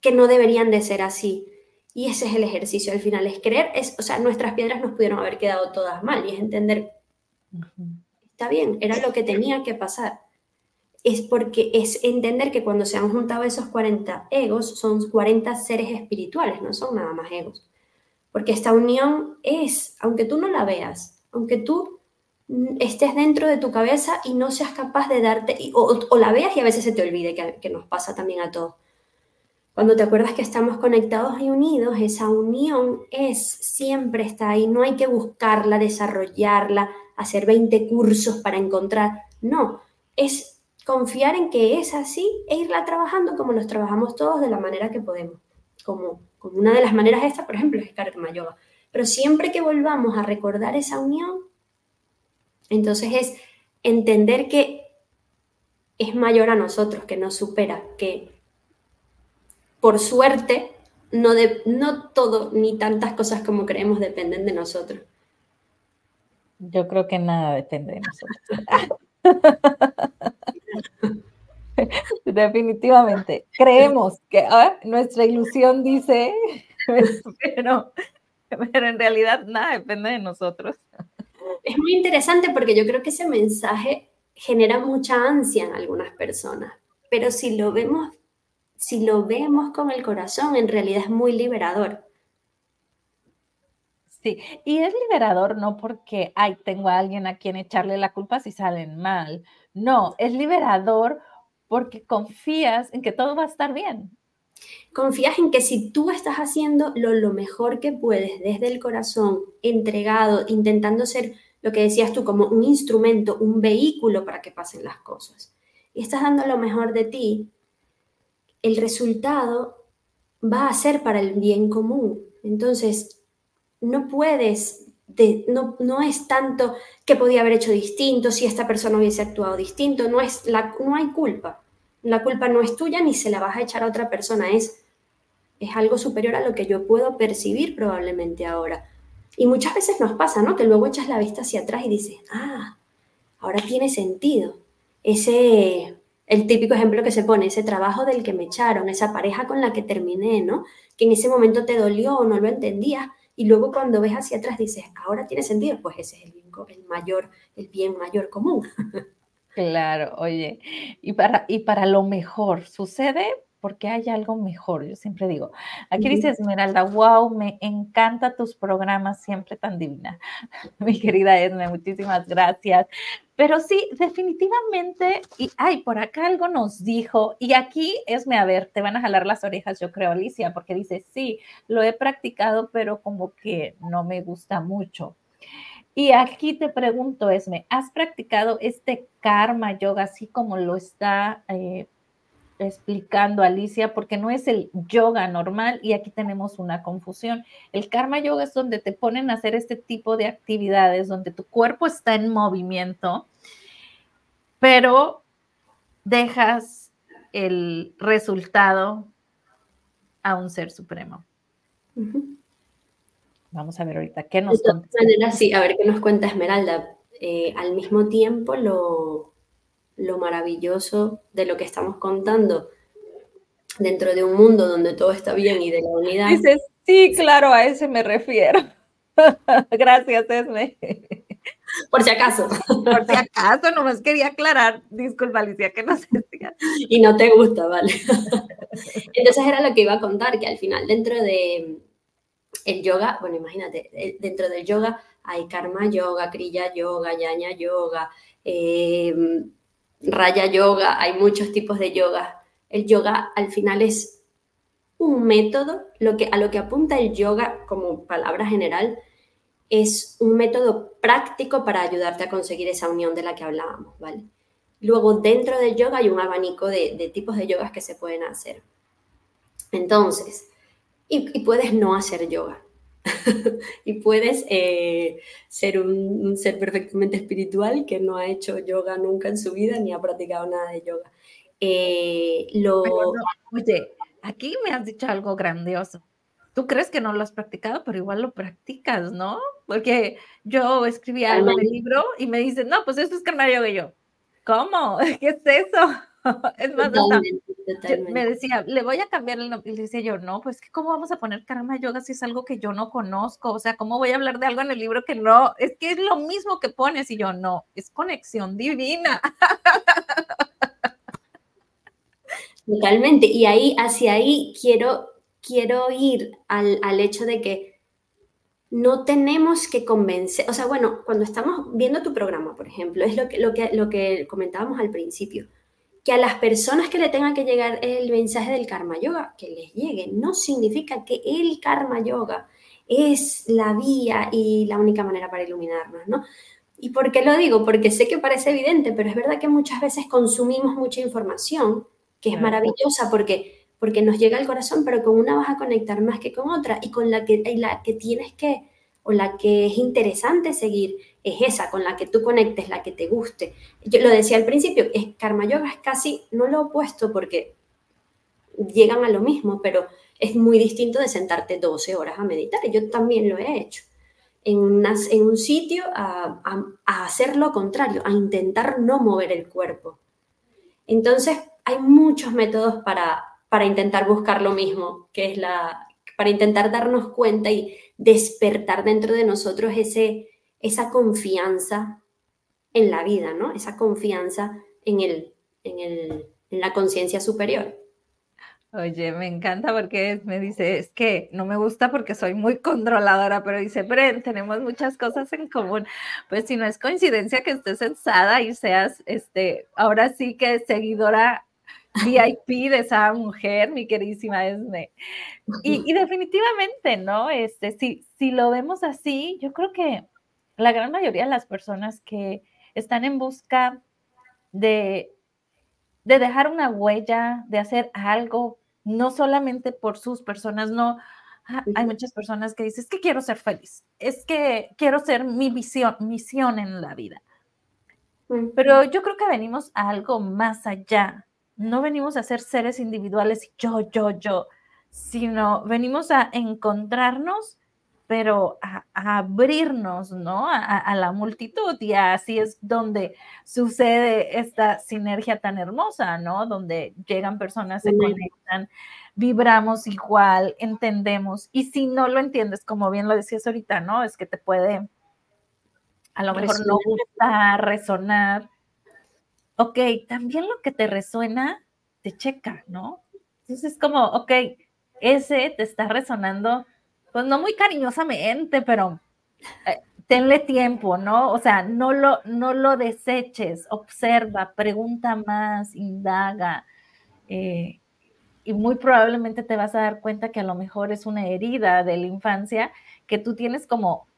que no deberían de ser así. Y ese es el ejercicio al final, es creer, es, o sea, nuestras piedras nos pudieron haber quedado todas mal y es entender, está bien, era lo que tenía que pasar es porque es entender que cuando se han juntado esos 40 egos, son 40 seres espirituales, no son nada más egos. Porque esta unión es, aunque tú no la veas, aunque tú estés dentro de tu cabeza y no seas capaz de darte, o, la veas y a veces se te olvide, que, nos pasa también a todos. Cuando te acuerdas que estamos conectados y unidos, esa unión es, siempre está ahí, no hay que buscarla, desarrollarla, hacer 20 cursos para encontrar, no, es confiar en que es así e irla trabajando como los trabajamos todos de la manera que podemos. Como, como una de las maneras estas, por ejemplo, es Karma Yoga. Pero siempre que volvamos a recordar esa unión, entonces es entender que es mayor a nosotros, que nos supera, que por suerte no, de, no todo ni tantas cosas como creemos dependen de nosotros. Yo creo que nada depende de nosotros. Definitivamente. Creemos que nuestra ilusión dice, pero, pero en realidad nada depende de nosotros. Es muy interesante porque yo creo que ese mensaje genera mucha ansia en algunas personas, pero si lo vemos, si lo vemos con el corazón, en realidad es muy liberador. Sí, y es liberador no porque, ay, tengo a alguien a quien echarle la culpa si salen mal. No, es liberador porque confías en que todo va a estar bien. Confías en que si tú estás haciendo lo, lo mejor que puedes desde el corazón, entregado, intentando ser lo que decías tú, como un instrumento, un vehículo para que pasen las cosas, y estás dando lo mejor de ti, el resultado va a ser para el bien común. Entonces, no puedes, no, no es tanto que podía haber hecho distinto, si esta persona hubiese actuado distinto, no, es la, no hay culpa. La culpa no es tuya ni se la vas a echar a otra persona, es, es algo superior a lo que yo puedo percibir probablemente ahora. Y muchas veces nos pasa, ¿no? Que luego echas la vista hacia atrás y dices, ah, ahora tiene sentido. Ese, el típico ejemplo que se pone, ese trabajo del que me echaron, esa pareja con la que terminé, ¿no? Que en ese momento te dolió o no lo entendías, y luego cuando ves hacia atrás dices, ahora tiene sentido, pues ese es el bien, el mayor, el bien mayor común. Claro, oye, y para, y para lo mejor, sucede porque hay algo mejor. Yo siempre digo, aquí dice Esmeralda, wow, me encanta tus programas, siempre tan divina. Mi querida Esme, muchísimas gracias. Pero sí, definitivamente, y ay, por acá algo nos dijo, y aquí Esme, a ver, te van a jalar las orejas, yo creo, Alicia, porque dice, sí, lo he practicado, pero como que no me gusta mucho. Y aquí te pregunto, Esme, ¿has practicado este karma yoga así como lo está eh, explicando Alicia, porque no es el yoga normal y aquí tenemos una confusión. El karma yoga es donde te ponen a hacer este tipo de actividades, donde tu cuerpo está en movimiento, pero dejas el resultado a un ser supremo. Vamos a ver ahorita qué nos cuenta. sí, a ver qué nos cuenta Esmeralda. Eh, al mismo tiempo, lo, lo maravilloso de lo que estamos contando dentro de un mundo donde todo está bien y de la unidad. Dices, sí, claro, a ese me refiero. Gracias, Esme. Por si acaso. Por si acaso, nomás quería aclarar. Disculpa, Alicia, que no sé. Y no te gusta, vale. Entonces era lo que iba a contar, que al final dentro de el yoga, bueno, imagínate, eh, dentro del yoga hay karma yoga, kriya yoga, yaña yoga, eh, raya yoga, hay muchos tipos de yoga. El yoga al final es un método, lo que, a lo que apunta el yoga como palabra general, es un método práctico para ayudarte a conseguir esa unión de la que hablábamos, ¿vale? Luego, dentro del yoga hay un abanico de, tipos de yogas que se pueden hacer. Entonces, y puedes no hacer yoga. y puedes eh, ser un, ser perfectamente espiritual que no ha hecho yoga nunca en su vida ni ha practicado nada de yoga. Eh, lo... oye, aquí me has dicho algo grandioso. Tú crees que no lo has practicado, pero igual lo practicas, ¿no? Porque yo escribí algo libro y me dicen, no, pues eso es karma yoga. Y yo, ¿cómo? ¿Qué es eso? es más, me decía, le voy a cambiar el nombre. Y le decía yo, no, pues, ¿cómo vamos a poner karma yoga si es algo que yo no conozco? O sea, ¿cómo voy a hablar de algo en el libro que no? Es que es lo mismo que pones. Y yo, no, es conexión divina. Totalmente. Y ahí, hacia ahí, quiero, quiero ir al, al hecho de que no tenemos que convencer, o sea, bueno, cuando estamos viendo tu programa, por ejemplo, es lo que, lo que, lo que comentábamos al principio que a las personas que le tengan que llegar el mensaje del karma yoga, que les llegue, no significa que el karma yoga es la vía y la única manera para iluminarnos, ¿no? ¿Y por qué lo digo? Porque sé que parece evidente, pero es verdad que muchas veces consumimos mucha información, que es maravillosa porque, porque nos llega al corazón, pero con una vas a conectar más que con otra y con la que, la que tienes que, o la que es interesante seguir, es esa con la que tú conectes, la que te guste. Yo lo decía al principio, es, Karma Yoga es casi, no lo opuesto porque llegan a lo mismo, pero es muy distinto de sentarte 12 horas a meditar. Yo también lo he hecho. En, en un sitio a, a, hacer lo contrario, a intentar no mover el cuerpo. Entonces, hay muchos métodos para, para intentar buscar lo mismo, que es la, para intentar darnos cuenta y despertar dentro de nosotros ese, esa confianza en la vida, ¿no? Esa confianza en, el, en, el, en la conciencia superior. Oye, me encanta porque me dice, es que no me gusta porque soy muy controladora, pero dice, Bren, tenemos muchas cosas en común. Pues si no es coincidencia que estés sensada y seas, este, ahora sí que seguidora VIP de esa mujer, mi queridísima Esme. Y, y definitivamente, ¿no? Este, si, si lo vemos así, yo creo que la gran mayoría de las personas que están en busca de, de dejar una huella, de hacer algo, no solamente por sus personas, no. Ah, hay muchas personas que dicen, es que quiero ser feliz, es que quiero ser mi visión, misión en la vida. Pero yo creo que venimos a algo más allá. No venimos a ser seres individuales, yo, yo, yo, sino venimos a encontrarnos pero a, abrirnos, ¿no? A, la multitud y así es donde sucede esta sinergia tan hermosa, ¿no? Donde llegan personas, se conectan, vibramos igual, entendemos y si no lo entiendes, como bien lo decías ahorita, ¿no? Es que te puede a lo mejor no gustar, resonar. Ok, también lo que te resuena, te checa, ¿no? Entonces es como, ok, ese te está resonando, pues no muy cariñosamente, pero eh, tenle tiempo, ¿no? O sea, no lo, no lo deseches, observa, pregunta más, indaga. Eh, y muy probablemente te vas a dar cuenta que a lo mejor es una herida de la infancia que tú tienes como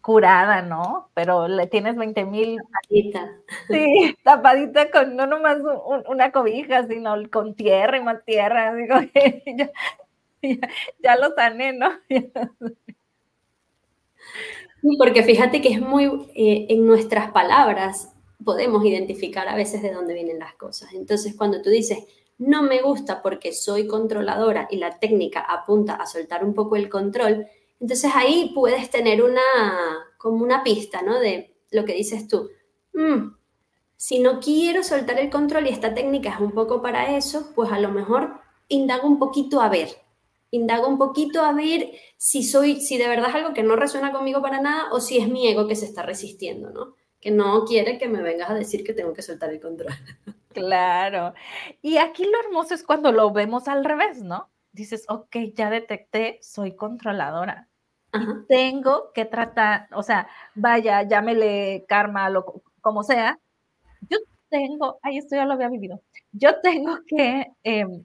curada, ¿no? Pero le tienes 20 mil. Tapadita. Sí, tapadita con no nomás una cobija, sino con tierra y más tierra. Digo, ya, lo sané, ¿no? Porque fíjate que es muy, eh, en nuestras palabras podemos identificar a veces de dónde vienen las cosas. Entonces, cuando tú dices, no me gusta porque soy controladora y la técnica apunta a soltar un poco el control, entonces ahí puedes tener una, como una pista, ¿no? De lo que dices tú. Mm, si no quiero soltar el control y esta técnica es un poco para eso, pues a lo mejor indago un poquito a ver. Indago un poquito a ver si soy, si de verdad es algo que no resuena conmigo para nada o si es mi ego que se está resistiendo, ¿no? Que no quiere que me vengas a decir que tengo que soltar el control. Claro. Y aquí lo hermoso es cuando lo vemos al revés, ¿no? Dices, ok, ya detecté, soy controladora tengo que tratar, o sea, vaya, llámele karma, lo, como sea, yo tengo, ay, esto ya lo había vivido, yo tengo que em,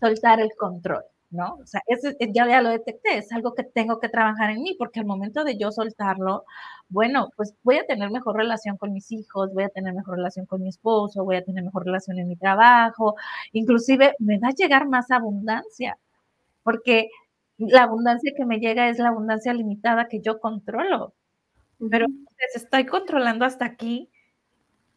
soltar el control, ¿no? O sea, eso, ya, ya lo detecté, es algo que tengo que trabajar en mí, porque al momento de yo soltarlo, bueno, pues voy a tener mejor relación con mis hijos, voy a tener mejor relación con mi esposo, voy a tener mejor relación en mi trabajo, inclusive me va a llegar más abundancia, porque la abundancia que me llega es la abundancia limitada que yo controlo. Pero pues, estoy controlando hasta aquí,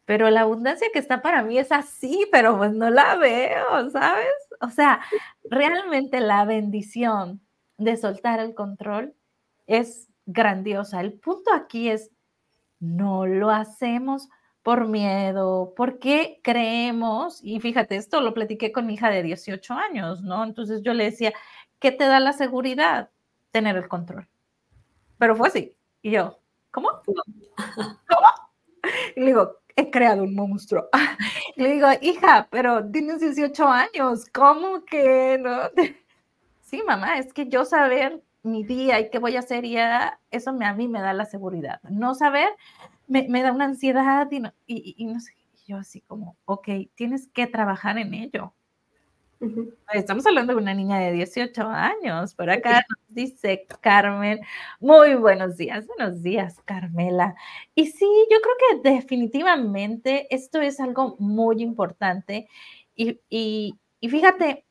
pero la abundancia que está para mí es así, pero pues no la veo, ¿sabes? O sea, realmente la bendición de soltar el control es grandiosa. El punto aquí es, no lo hacemos por miedo, porque creemos, y fíjate, esto lo platiqué con mi hija de 18 años, ¿no? Entonces yo le decía, ¿qué te da la seguridad? Tener el control. Pero fue así. Y yo, ¿cómo? ¿Cómo? Y le digo, he creado un monstruo. Y le digo, hija, pero tienes 18 años, ¿cómo que no? Sí, mamá, es que yo saber mi día y qué voy a hacer, ya eso a mí me da la seguridad. No saber me, da una ansiedad y, y no sé. yo así como, ok, tienes que trabajar en ello. Estamos hablando de una niña de 18 años. Por acá nos dice Carmen. Muy buenos días, buenos días, Carmela. Y sí, yo creo que definitivamente esto es algo muy importante. Y, y, y fíjate,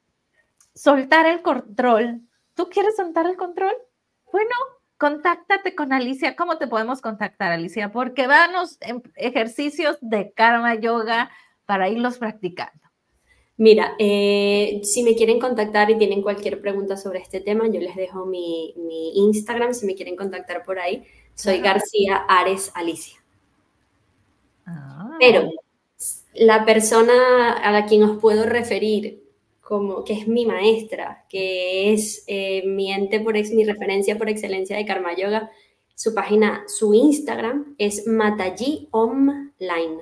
soltar el control. ¿Tú quieres soltar el control? Bueno, contáctate con Alicia. ¿Cómo te podemos contactar, Alicia? Porque vanos en ejercicios de karma yoga para irlos practicando. Mira, eh, si me quieren contactar y tienen cualquier pregunta sobre este tema, yo les dejo mi, Instagram, si me quieren contactar por ahí. Soy García Ares Alicia. Ah. Pero la persona a la quien os puedo referir como que es mi maestra, que es eh, mi ente por ex, mi referencia por excelencia de Karma Yoga, su página, su Instagram es Mataji Online,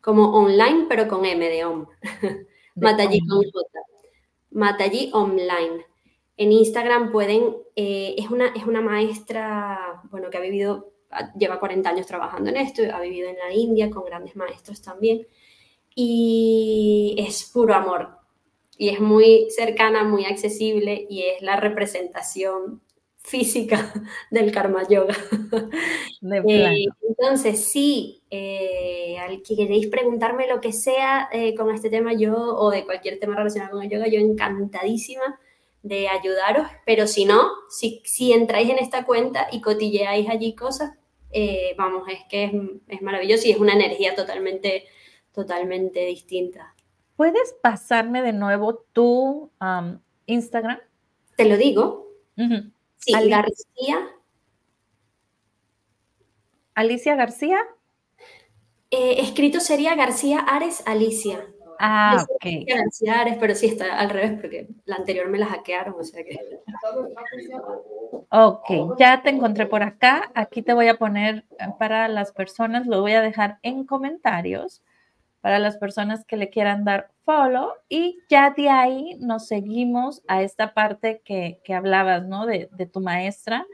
como online pero con M de Om. Mataji con J. Online. En Instagram pueden, eh, es, una, es una maestra, bueno, que ha vivido, lleva 40 años trabajando en esto, ha vivido en la India con grandes maestros también. Y es puro amor. Y es muy cercana, muy accesible y es la representación física del karma yoga. Eh, entonces, sí, eh, al que queréis preguntarme lo que sea eh, con este tema, yo, o de cualquier tema relacionado con el yoga, yo encantadísima de ayudaros, pero si no, si, si entráis en esta cuenta y cotilleáis allí cosas, vamos, es que es, es, maravilloso y es una energía totalmente, totalmente distinta. ¿Puedes pasarme de nuevo tu Instagram? Te lo digo. Sí, García. Alicia García. Eh, escrito sería García Ares Alicia. Ah, ok. García Ares, pero sí está al revés porque la anterior me la hackearon, o sea que. Ok, ya te encontré por acá. Aquí te voy a poner para las personas, lo voy a dejar en comentarios para las personas que le quieran dar follow y ya de ahí nos seguimos a esta parte que, hablabas, ¿no? De, tu maestra.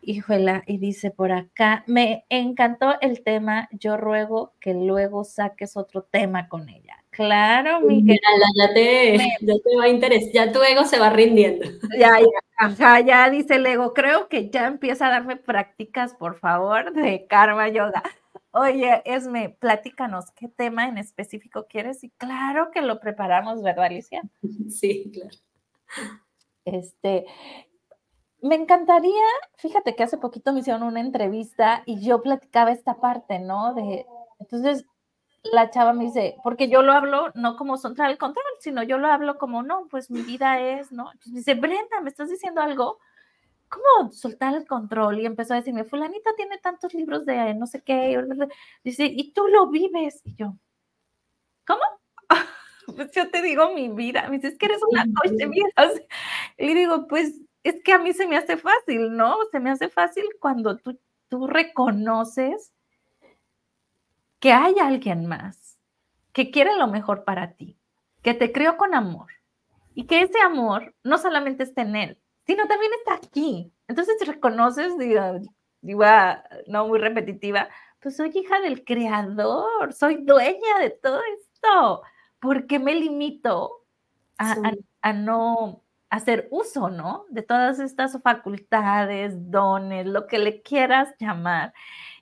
Híjola, y dice por acá, me encantó el tema, yo ruego que luego saques otro tema con ella. Claro, mi ya te, ya te va a interesar, ya tu ego se va rindiendo. Ya, ya, ya dice el ego, creo que ya empieza a darme prácticas, por favor, de karma yoga. Oye, Esme, platícanos, ¿qué tema en específico quieres? Y claro que lo preparamos, ¿verdad, Alicia? Sí, claro. Este, me encantaría, fíjate que hace poquito me hicieron una entrevista y yo platicaba esta parte, ¿no? De, entonces, la chava me dice, porque yo lo hablo no como el control, sino yo lo hablo como, no, pues mi vida es, ¿no? Entonces me dice, Brenda, ¿me estás diciendo algo? ¿Cómo soltar el control? Y empezó a decirme, fulanita tiene tantos libros de no sé qué. Dice, y tú lo vives. Y yo, ¿cómo? pues yo te digo mi vida. Me dice, es que eres una coach de vida. y digo, pues es que a mí se me hace fácil, ¿no? Se me hace fácil cuando tú, tú reconoces que hay alguien más que quiere lo mejor para ti, que te creó con amor y que ese amor no solamente está en él, sino también está aquí. Entonces te reconoces, digo, digo, ah, no muy repetitiva, pues soy hija del creador, soy dueña de todo esto. ¿Por qué me limito a, a no hacer uso, ¿no? De todas estas facultades, dones, lo que le quieras llamar.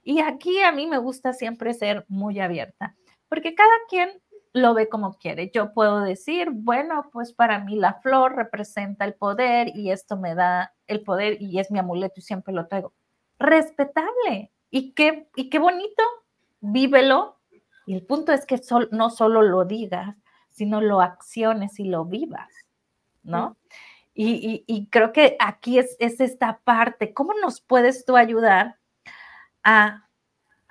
Y aquí a mí me gusta siempre ser muy abierta, porque cada quien lo ve como quiere. Yo puedo decir, bueno, pues para mí la flor representa el poder y esto me da el poder y es mi amuleto y siempre lo traigo. Respetable. Y qué, y qué bonito, vívelo. Y el punto es que no solo lo digas, sino lo acciones y lo vivas, ¿no? Y, creo que aquí es, esta parte. ¿Cómo nos puedes tú ayudar a,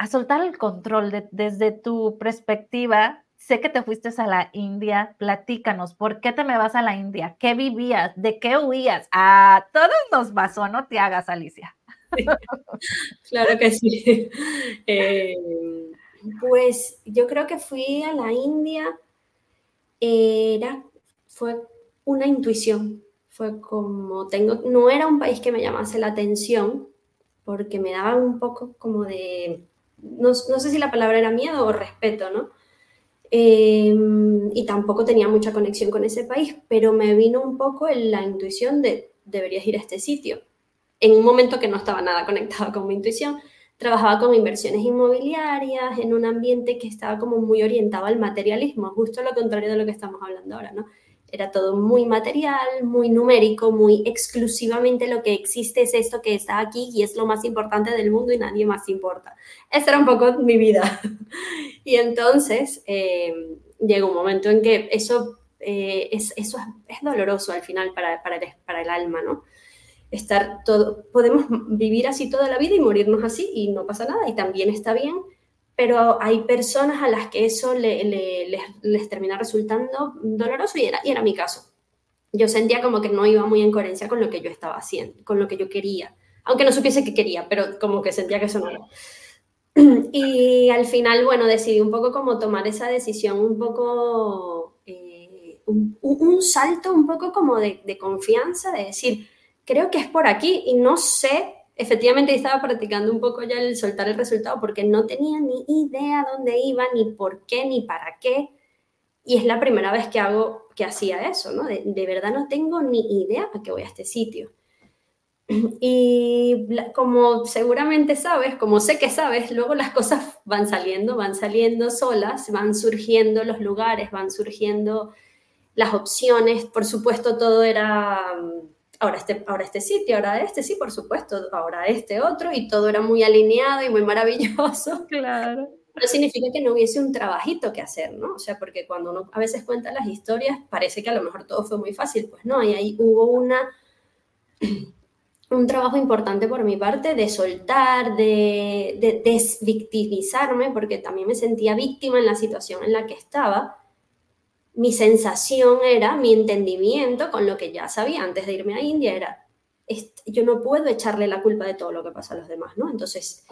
soltar el control desde tu perspectiva. Sé que te fuiste a la India, platícanos, ¿por qué te me vas a la India? ¿Qué vivías? ¿De qué huías? A todos nos pasó, no te hagas, Alicia. claro que sí. Eh, pues yo creo que fui a la India, era, fue una intuición, fue como, tengo, no era un país que me llamase la atención, porque me daban un poco como de, no, sé si la palabra era miedo o respeto, ¿no? Em, y tampoco tenía mucha conexión con ese país, pero me vino un poco la intuición de deberías ir a este sitio. En un momento que no estaba nada conectado con mi intuición, trabajaba con inversiones inmobiliarias en un ambiente que estaba como muy orientado al materialismo, justo lo contrario de lo que estamos hablando ahora, ¿no? Era todo muy material, muy numérico, muy exclusivamente lo que existe es esto que está aquí y es lo más importante del mundo y nadie más importa. Esa era un poco mi vida. y entonces eh, llegó un momento en que eso, eh, es, eso es, doloroso al final para, el, para el alma, ¿no? Estar todo, podemos vivir así toda la vida y morirnos así y no pasa nada y también está bien pero hay personas a las que eso les, termina resultando doloroso y era, y era mi caso. Yo sentía como que no iba muy en coherencia con lo que yo estaba haciendo, con lo que yo quería, aunque no supiese que quería, pero como que sentía que eso no era. Y al final, bueno, decidí un poco como tomar esa decisión, un poco, eh, un, salto un poco como de, de confianza, de decir, creo que es por aquí y no sé efectivamente estaba practicando un poco ya el soltar el resultado porque no tenía ni idea dónde iba, ni por qué, ni para qué. Y es la primera vez que hago, que hacía eso, ¿no? De, verdad no tengo ni idea a qué voy a este sitio. Y como seguramente sabes, como sé que sabes, luego las cosas van saliendo, van saliendo solas, van surgiendo los lugares, van surgiendo las opciones. Por supuesto, todo era ahora este, ahora este sitio, ahora este, sí, por supuesto, ahora este otro, y todo era muy alineado y muy maravilloso. Claro. No significa que no hubiese un trabajito que hacer, ¿no? O sea, porque cuando uno a veces cuenta las historias, parece que a lo mejor todo fue muy fácil. Pues no, y ahí hubo una, un trabajo importante por mi parte de soltar, de, de desvictimizarme, porque también me sentía víctima en la situación en la que estaba mi sensación era, mi entendimiento con lo que ya sabía antes de irme a India era, yo no puedo echarle la culpa de todo lo que pasa a los demás, ¿no? Entonces,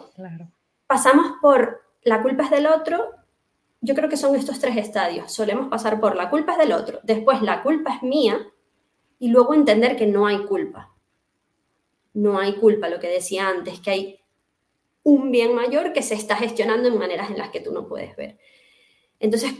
pasamos por, la culpa es del otro, yo creo que son estos tres estadios. Solemos pasar por la culpa es del otro, después la culpa es mía y luego entender que no hay culpa. No hay culpa, lo que decía antes, que hay un bien mayor que se está gestionando en maneras en las que tú no puedes ver. Entonces,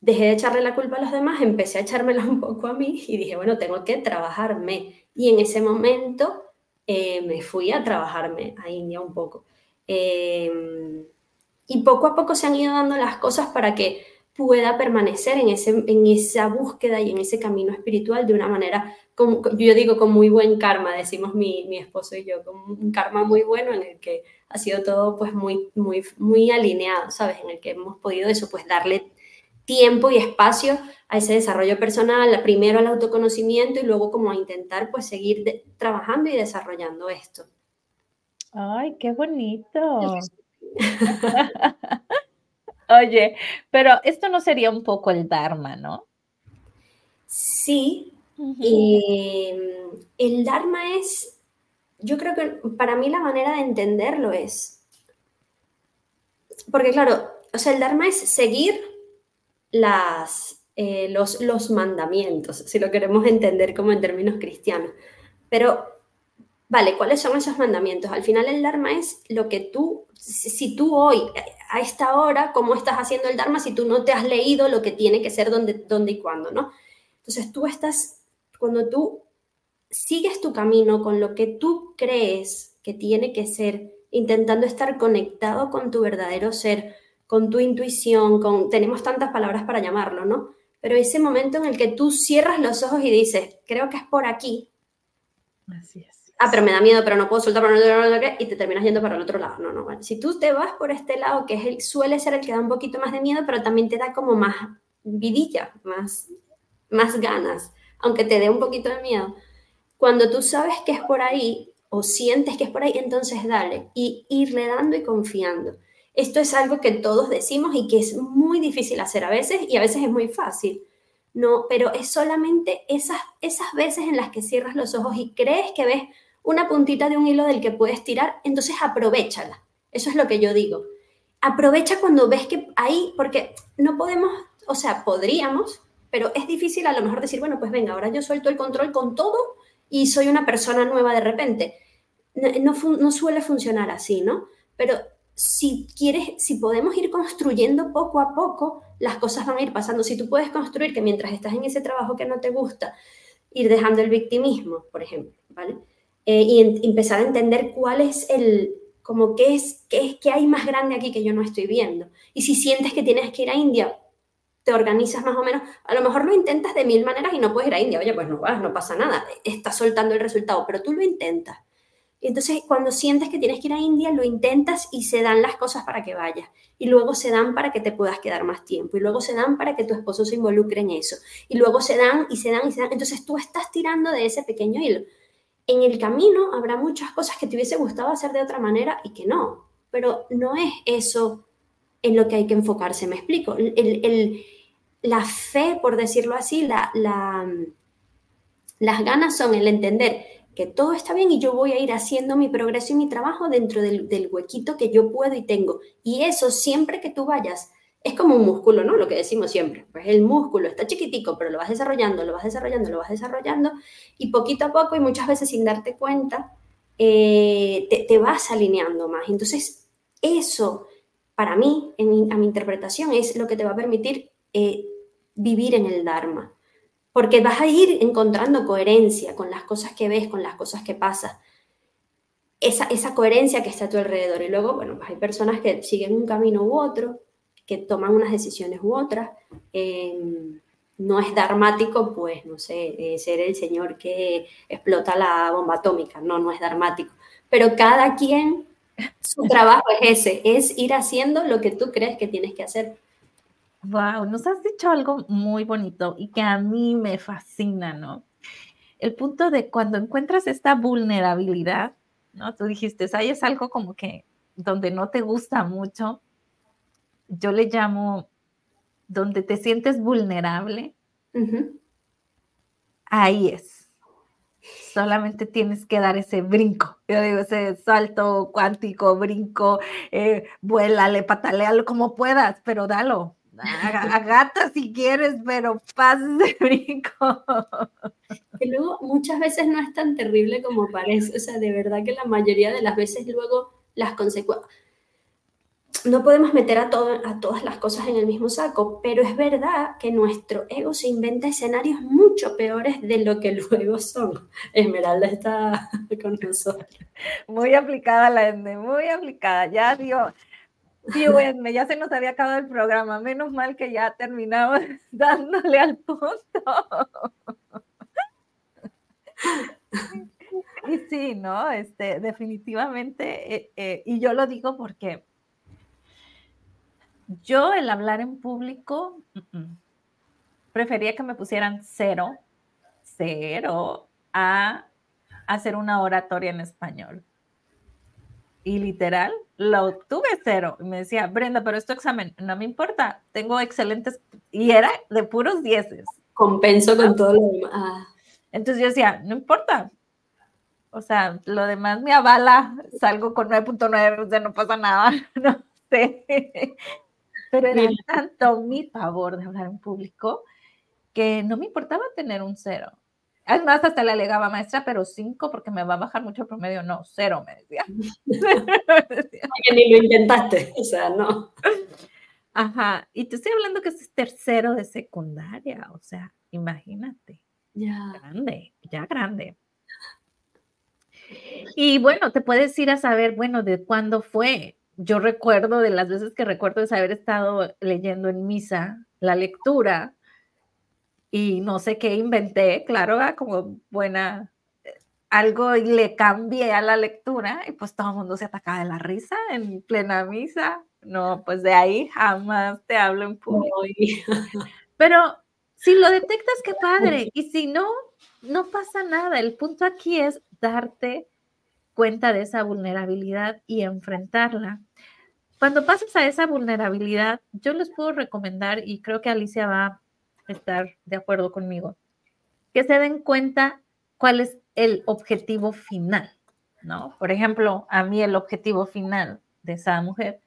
dejé de echarle la culpa a los demás, empecé a echármela un poco a mí y dije, bueno, tengo que trabajarme. Y en ese momento eh, me fui a trabajarme a India un poco. Em, y poco a poco se han ido dando las cosas para que pueda permanecer en, ese, en esa búsqueda y en ese camino espiritual de una manera, como, yo digo, con muy buen karma, decimos mi, mi esposo y yo, con un karma muy bueno en el que ha sido todo pues muy, muy, muy alineado, ¿sabes? En el que hemos podido eso, pues darle tiempo y espacio a ese desarrollo personal, primero al autoconocimiento y luego como a intentar pues seguir trabajando y desarrollando esto. Ay, qué bonito. Oye, pero esto no sería un poco el Dharma, ¿no? Sí. Em, el Dharma es, yo creo que para mí la manera de entenderlo es, porque claro, o sea, el Dharma es seguir las, eh, los, los mandamientos, si lo queremos entender como en términos cristianos. Pero, vale, ¿cuáles son esos mandamientos? Al final el Dharma es lo que tú, si, tú hoy, a esta hora, ¿cómo estás haciendo el Dharma si tú no te has leído lo que tiene que ser, dónde, dónde y cuándo, ¿no? Entonces tú estás, cuando tú sigues tu camino con lo que tú crees que tiene que ser, intentando estar conectado con tu verdadero ser, con tu intuición, con, tenemos tantas palabras para llamarlo, ¿no? Pero ese momento en el que tú cierras los ojos y dices, creo que es por aquí. Así es. Ah, pero me da miedo, pero no puedo soltar, y te terminas yendo para el otro lado. No, no, Si tú te vas por este lado, que es el, suele ser el que da un poquito más de miedo, pero también te da como más vidilla, más, más ganas, aunque te dé un poquito de miedo. Cuando tú sabes que es por ahí o sientes que es por ahí, entonces dale y irle dando y confiando. Esto es algo que todos decimos y que es muy difícil hacer a veces y a veces es muy fácil. No, pero es solamente esas, esas veces en las que cierras los ojos y crees que ves una puntita de un hilo del que puedes tirar, entonces aprovechala. Eso es lo que yo digo. Aprovecha cuando ves que ahí, porque no podemos, o sea, podríamos, pero es difícil a lo mejor decir, bueno, pues venga, ahora yo suelto el control con todo y soy una persona nueva de repente. No, no, no suele funcionar así, ¿no? Pero si quieres, si podemos ir construyendo poco a poco, las cosas van a ir pasando. Si tú puedes construir que mientras estás en ese trabajo que no te gusta, ir dejando el victimismo, por ejemplo, ¿vale? Eh, y empezar a entender cuál es el, como qué es, qué es, qué hay más grande aquí que yo no estoy viendo. Y si sientes que tienes que ir a India, te organizas más o menos, a lo mejor lo intentas de mil maneras y no puedes ir a India, oye, pues no vas, no pasa nada, estás soltando el resultado, pero tú lo intentas entonces, cuando sientes que tienes que ir a India, lo intentas y se dan las cosas para que vayas. Y luego se dan para que te puedas quedar más tiempo. Y luego se dan para que tu esposo se involucre en eso. Y luego se dan y se dan y se dan. Entonces, tú estás tirando de ese pequeño hilo. En el camino habrá muchas cosas que te hubiese gustado hacer de otra manera y que no. Pero no es eso en lo que hay que enfocarse. Me explico. la fe, por decirlo así, la, las ganas son el entender que todo está bien y yo voy a ir haciendo mi progreso y mi trabajo dentro del, huequito que yo puedo y tengo. Y eso siempre que tú vayas, es como un músculo, ¿no? Lo que decimos siempre. Pues el músculo está chiquitico, pero lo vas desarrollando, lo vas desarrollando, lo vas desarrollando y poquito a poco y muchas veces sin darte cuenta, eh, te, vas alineando más. Entonces, eso, para mí, en a mi interpretación, es lo que te va a permitir eh, vivir en el Dharma porque vas a ir encontrando coherencia con las cosas que ves, con las cosas que pasan. Esa, esa coherencia que está a tu alrededor. Y luego, bueno, hay personas que siguen un camino u otro, que toman unas decisiones u otras. Em, no es dramático, pues, no sé, eh, ser el señor que explota la bomba atómica. No, no es dramático. Pero cada quien, su trabajo es ese, es ir haciendo lo que tú crees que tienes que hacer. Wow, nos has dicho algo muy bonito y que a mí me fascina, ¿no? El punto de cuando encuentras esta vulnerabilidad, ¿no? Tú dijiste, ahí es algo como que donde no te gusta mucho. Yo le llamo donde te sientes vulnerable. Ahí es. solamente tienes que dar ese brinco, yo digo, ese salto cuántico, brinco, eh, vuélale, patalealo como puedas, pero dalo, agata si quieres, pero pasa ese brinco. Que luego muchas veces no es tan terrible como parece, o sea, de verdad que la mayoría de las veces luego las consecuencias no podemos meter a, a todas las cosas en el mismo saco, pero es verdad que nuestro ego se inventa escenarios mucho peores de lo que luego son. Esmeralda está con nosotros. Muy aplicada la Ende, muy aplicada. Ya dio, dio Edme, ya se nos había acabado el programa. Menos mal que ya terminamos dándole al punto. Y sí, ¿no? Este, definitivamente, eh, eh, y yo lo digo porque yo el hablar en público, prefería que me pusieran cero, cero, a hacer una oratoria en español. Y literal, lo obtuve cero. Y me decía, Brenda, pero esto examen, no me importa, tengo excelentes, y era de puros dieces. Compenso con todo lo demás. Ah. Entonces yo decía, no importa. O sea, lo demás me avala, salgo con 9.9, o sea, no pasa nada, no sé. Pero era tanto mi pavor de hablar en público que no me importaba tener un cero. Además, hasta le alegaba, maestra, pero cinco porque me va a bajar mucho el promedio. No, cero, me decía. ni lo intentaste, o sea, no. Ajá, y te estoy hablando que es tercero de secundaria, o sea, imagínate. Ya. Grande, ya grande. Y bueno, te puedes ir a saber, bueno, de cuándo fue yo recuerdo de las veces que recuerdo es haber estado leyendo en misa la lectura y no sé qué inventé, claro, como buena, eh, algo y le cambié a la lectura y pues todo el mundo se atacaba de la risa en plena misa. No, pues de ahí jamás te hablo en público. Pero si lo detectas, qué padre. Y si no, no pasa nada. El punto aquí es darte cuenta de esa vulnerabilidad y enfrentarla. Cuando pases a esa vulnerabilidad, yo les puedo recomendar, y creo que Alicia va estar de acuerdo conmigo, que se den cuenta cuál es el objetivo final, ¿no? Por ejemplo, a mí el objetivo final de esa mujer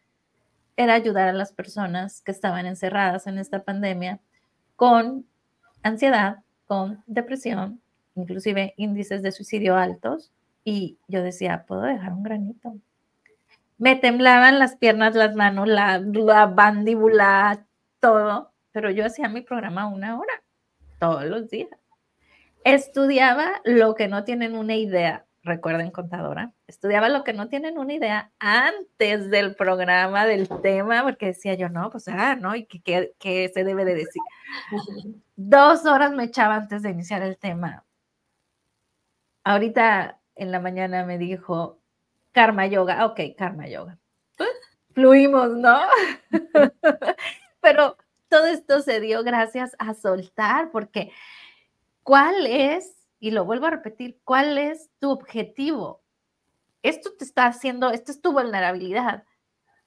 era ayudar a las personas que estaban encerradas en esta pandemia con ansiedad, con depresión, inclusive índices de suicidio altos, y yo decía, puedo dejar un granito. Me temblaban las piernas, las manos, la, la mandíbula, todo, pero yo hacía mi programa una hora, todos los días. Estudiaba lo que no tienen una idea, recuerden contadora, estudiaba lo que no tienen una idea antes del programa, del tema, porque decía yo, no, pues, ah, ¿no? ¿Y qué, qué se debe de decir? Dos horas me echaba antes de iniciar el tema. Ahorita en la mañana me dijo, karma yoga, ok, karma yoga. Pues, fluimos, ¿no? Pero todo esto se dio gracias a soltar, porque ¿cuál es, y lo vuelvo a repetir, cuál es tu objetivo? Esto te está haciendo, esta es tu vulnerabilidad,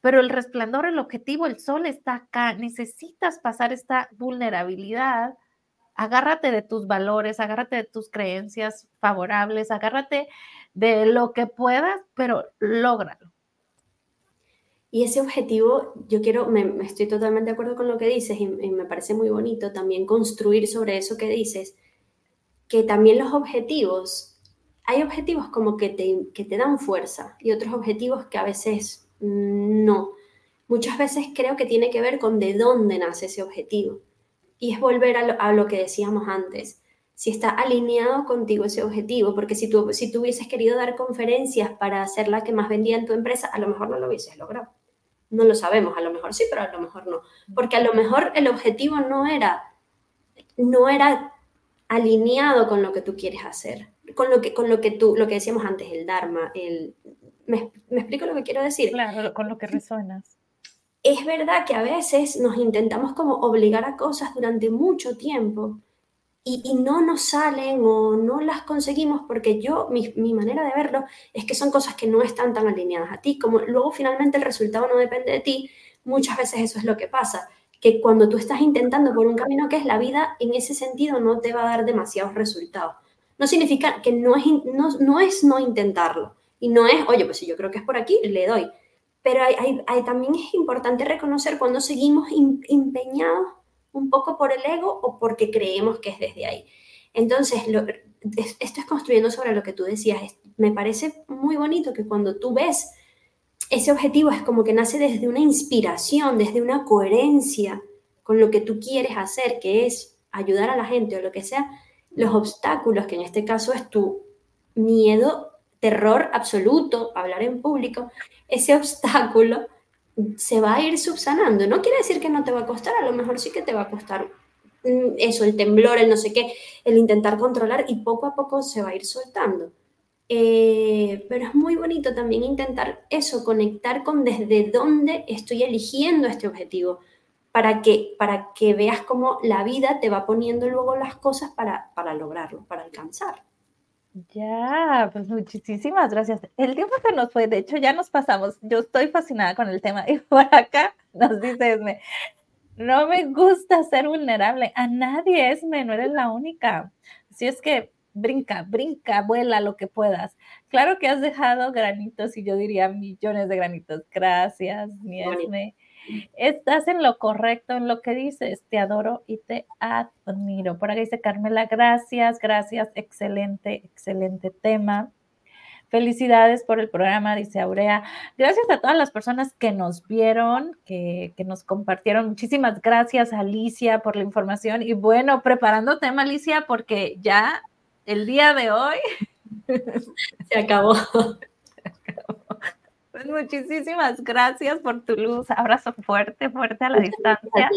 pero el resplandor, el objetivo, el sol está acá. Necesitas pasar esta vulnerabilidad agárrate de tus valores, agárrate de tus creencias favorables, agárrate de lo que puedas, pero lógralo. Y ese objetivo, yo quiero, me, estoy totalmente de acuerdo con lo que dices y, me parece muy bonito también construir sobre eso que dices, que también los objetivos, hay objetivos como que te, que te dan fuerza y otros objetivos que a veces no. Muchas veces creo que tiene que ver con de dónde nace ese objetivo y es volver a lo, que decíamos antes, si está alineado contigo ese objetivo, porque si tú, si tú hubieses querido dar conferencias para ser la que más vendía en tu empresa, a lo mejor no lo hubieses logrado. No lo sabemos, a lo mejor sí, pero a lo mejor no. Porque a lo mejor el objetivo no era, no era alineado con lo que tú quieres hacer, con lo que, con lo que tú, lo que decíamos antes, el Dharma, el... ¿Me, ¿Me explico lo que quiero decir? Claro, con lo que resuenas es verdad que a veces nos intentamos como obligar a cosas durante mucho tiempo y, no nos salen o no las conseguimos porque yo, mi, manera de verlo es que son cosas que no están tan alineadas a ti, como luego finalmente el resultado no depende de ti, muchas veces eso es lo que pasa, que cuando tú estás intentando por un camino que es la vida, en ese sentido no te va a dar demasiados resultados. no significa que no es no, no, es no intentarlo. Y no es, oye, pues si yo creo que es por aquí, le doy. Pero hay, hay, también es importante reconocer cuando seguimos empeñados un poco por el ego o porque creemos que es desde ahí. Entonces, lo, esto es construyendo sobre lo que tú decías. Me parece muy bonito que cuando tú ves ese objetivo es como que nace desde una inspiración, desde una coherencia con lo que tú quieres hacer, que es ayudar a la gente o lo que sea, los obstáculos, que en este caso es tu miedo, terror absoluto, hablar en público, ese obstáculo se va a ir subsanando. No quiere decir que no te va a costar, a lo mejor sí que te va a costar mm, eso, el temblor, el no sé qué, el intentar controlar y poco a poco se va a ir soltando. Eh, pero es muy bonito también intentar eso, conectar con desde dónde estoy eligiendo este objetivo, para que, para que veas cómo la vida te va poniendo luego las cosas para, para lograrlo, para alcanzar. Ya, pues muchísimas gracias. El tiempo se nos fue, de hecho ya nos pasamos. Yo estoy fascinada con el tema y por acá nos dice Esme, no me gusta ser vulnerable. A nadie, Esme, no eres la única. Así es que brinca, brinca, vuela lo que puedas. Claro que has dejado granitos y yo diría millones de granitos. Gracias, mi Esme. Estás en lo correcto, en lo que dices. Te adoro y te admiro. Por acá dice Carmela, gracias, gracias. Excelente, excelente tema. Felicidades por el programa, dice Aurea. Gracias a todas las personas que nos vieron, que, que, nos compartieron. Muchísimas gracias, Alicia, por la información. Y bueno, preparando tema, Alicia, porque ya el día de hoy se acabó. Pues muchísimas gracias por tu luz. Abrazo fuerte, fuerte a la distancia.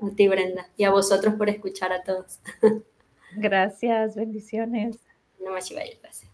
A ti, Brenda. Y a vosotros por escuchar a todos. Gracias, bendiciones. No más gracias.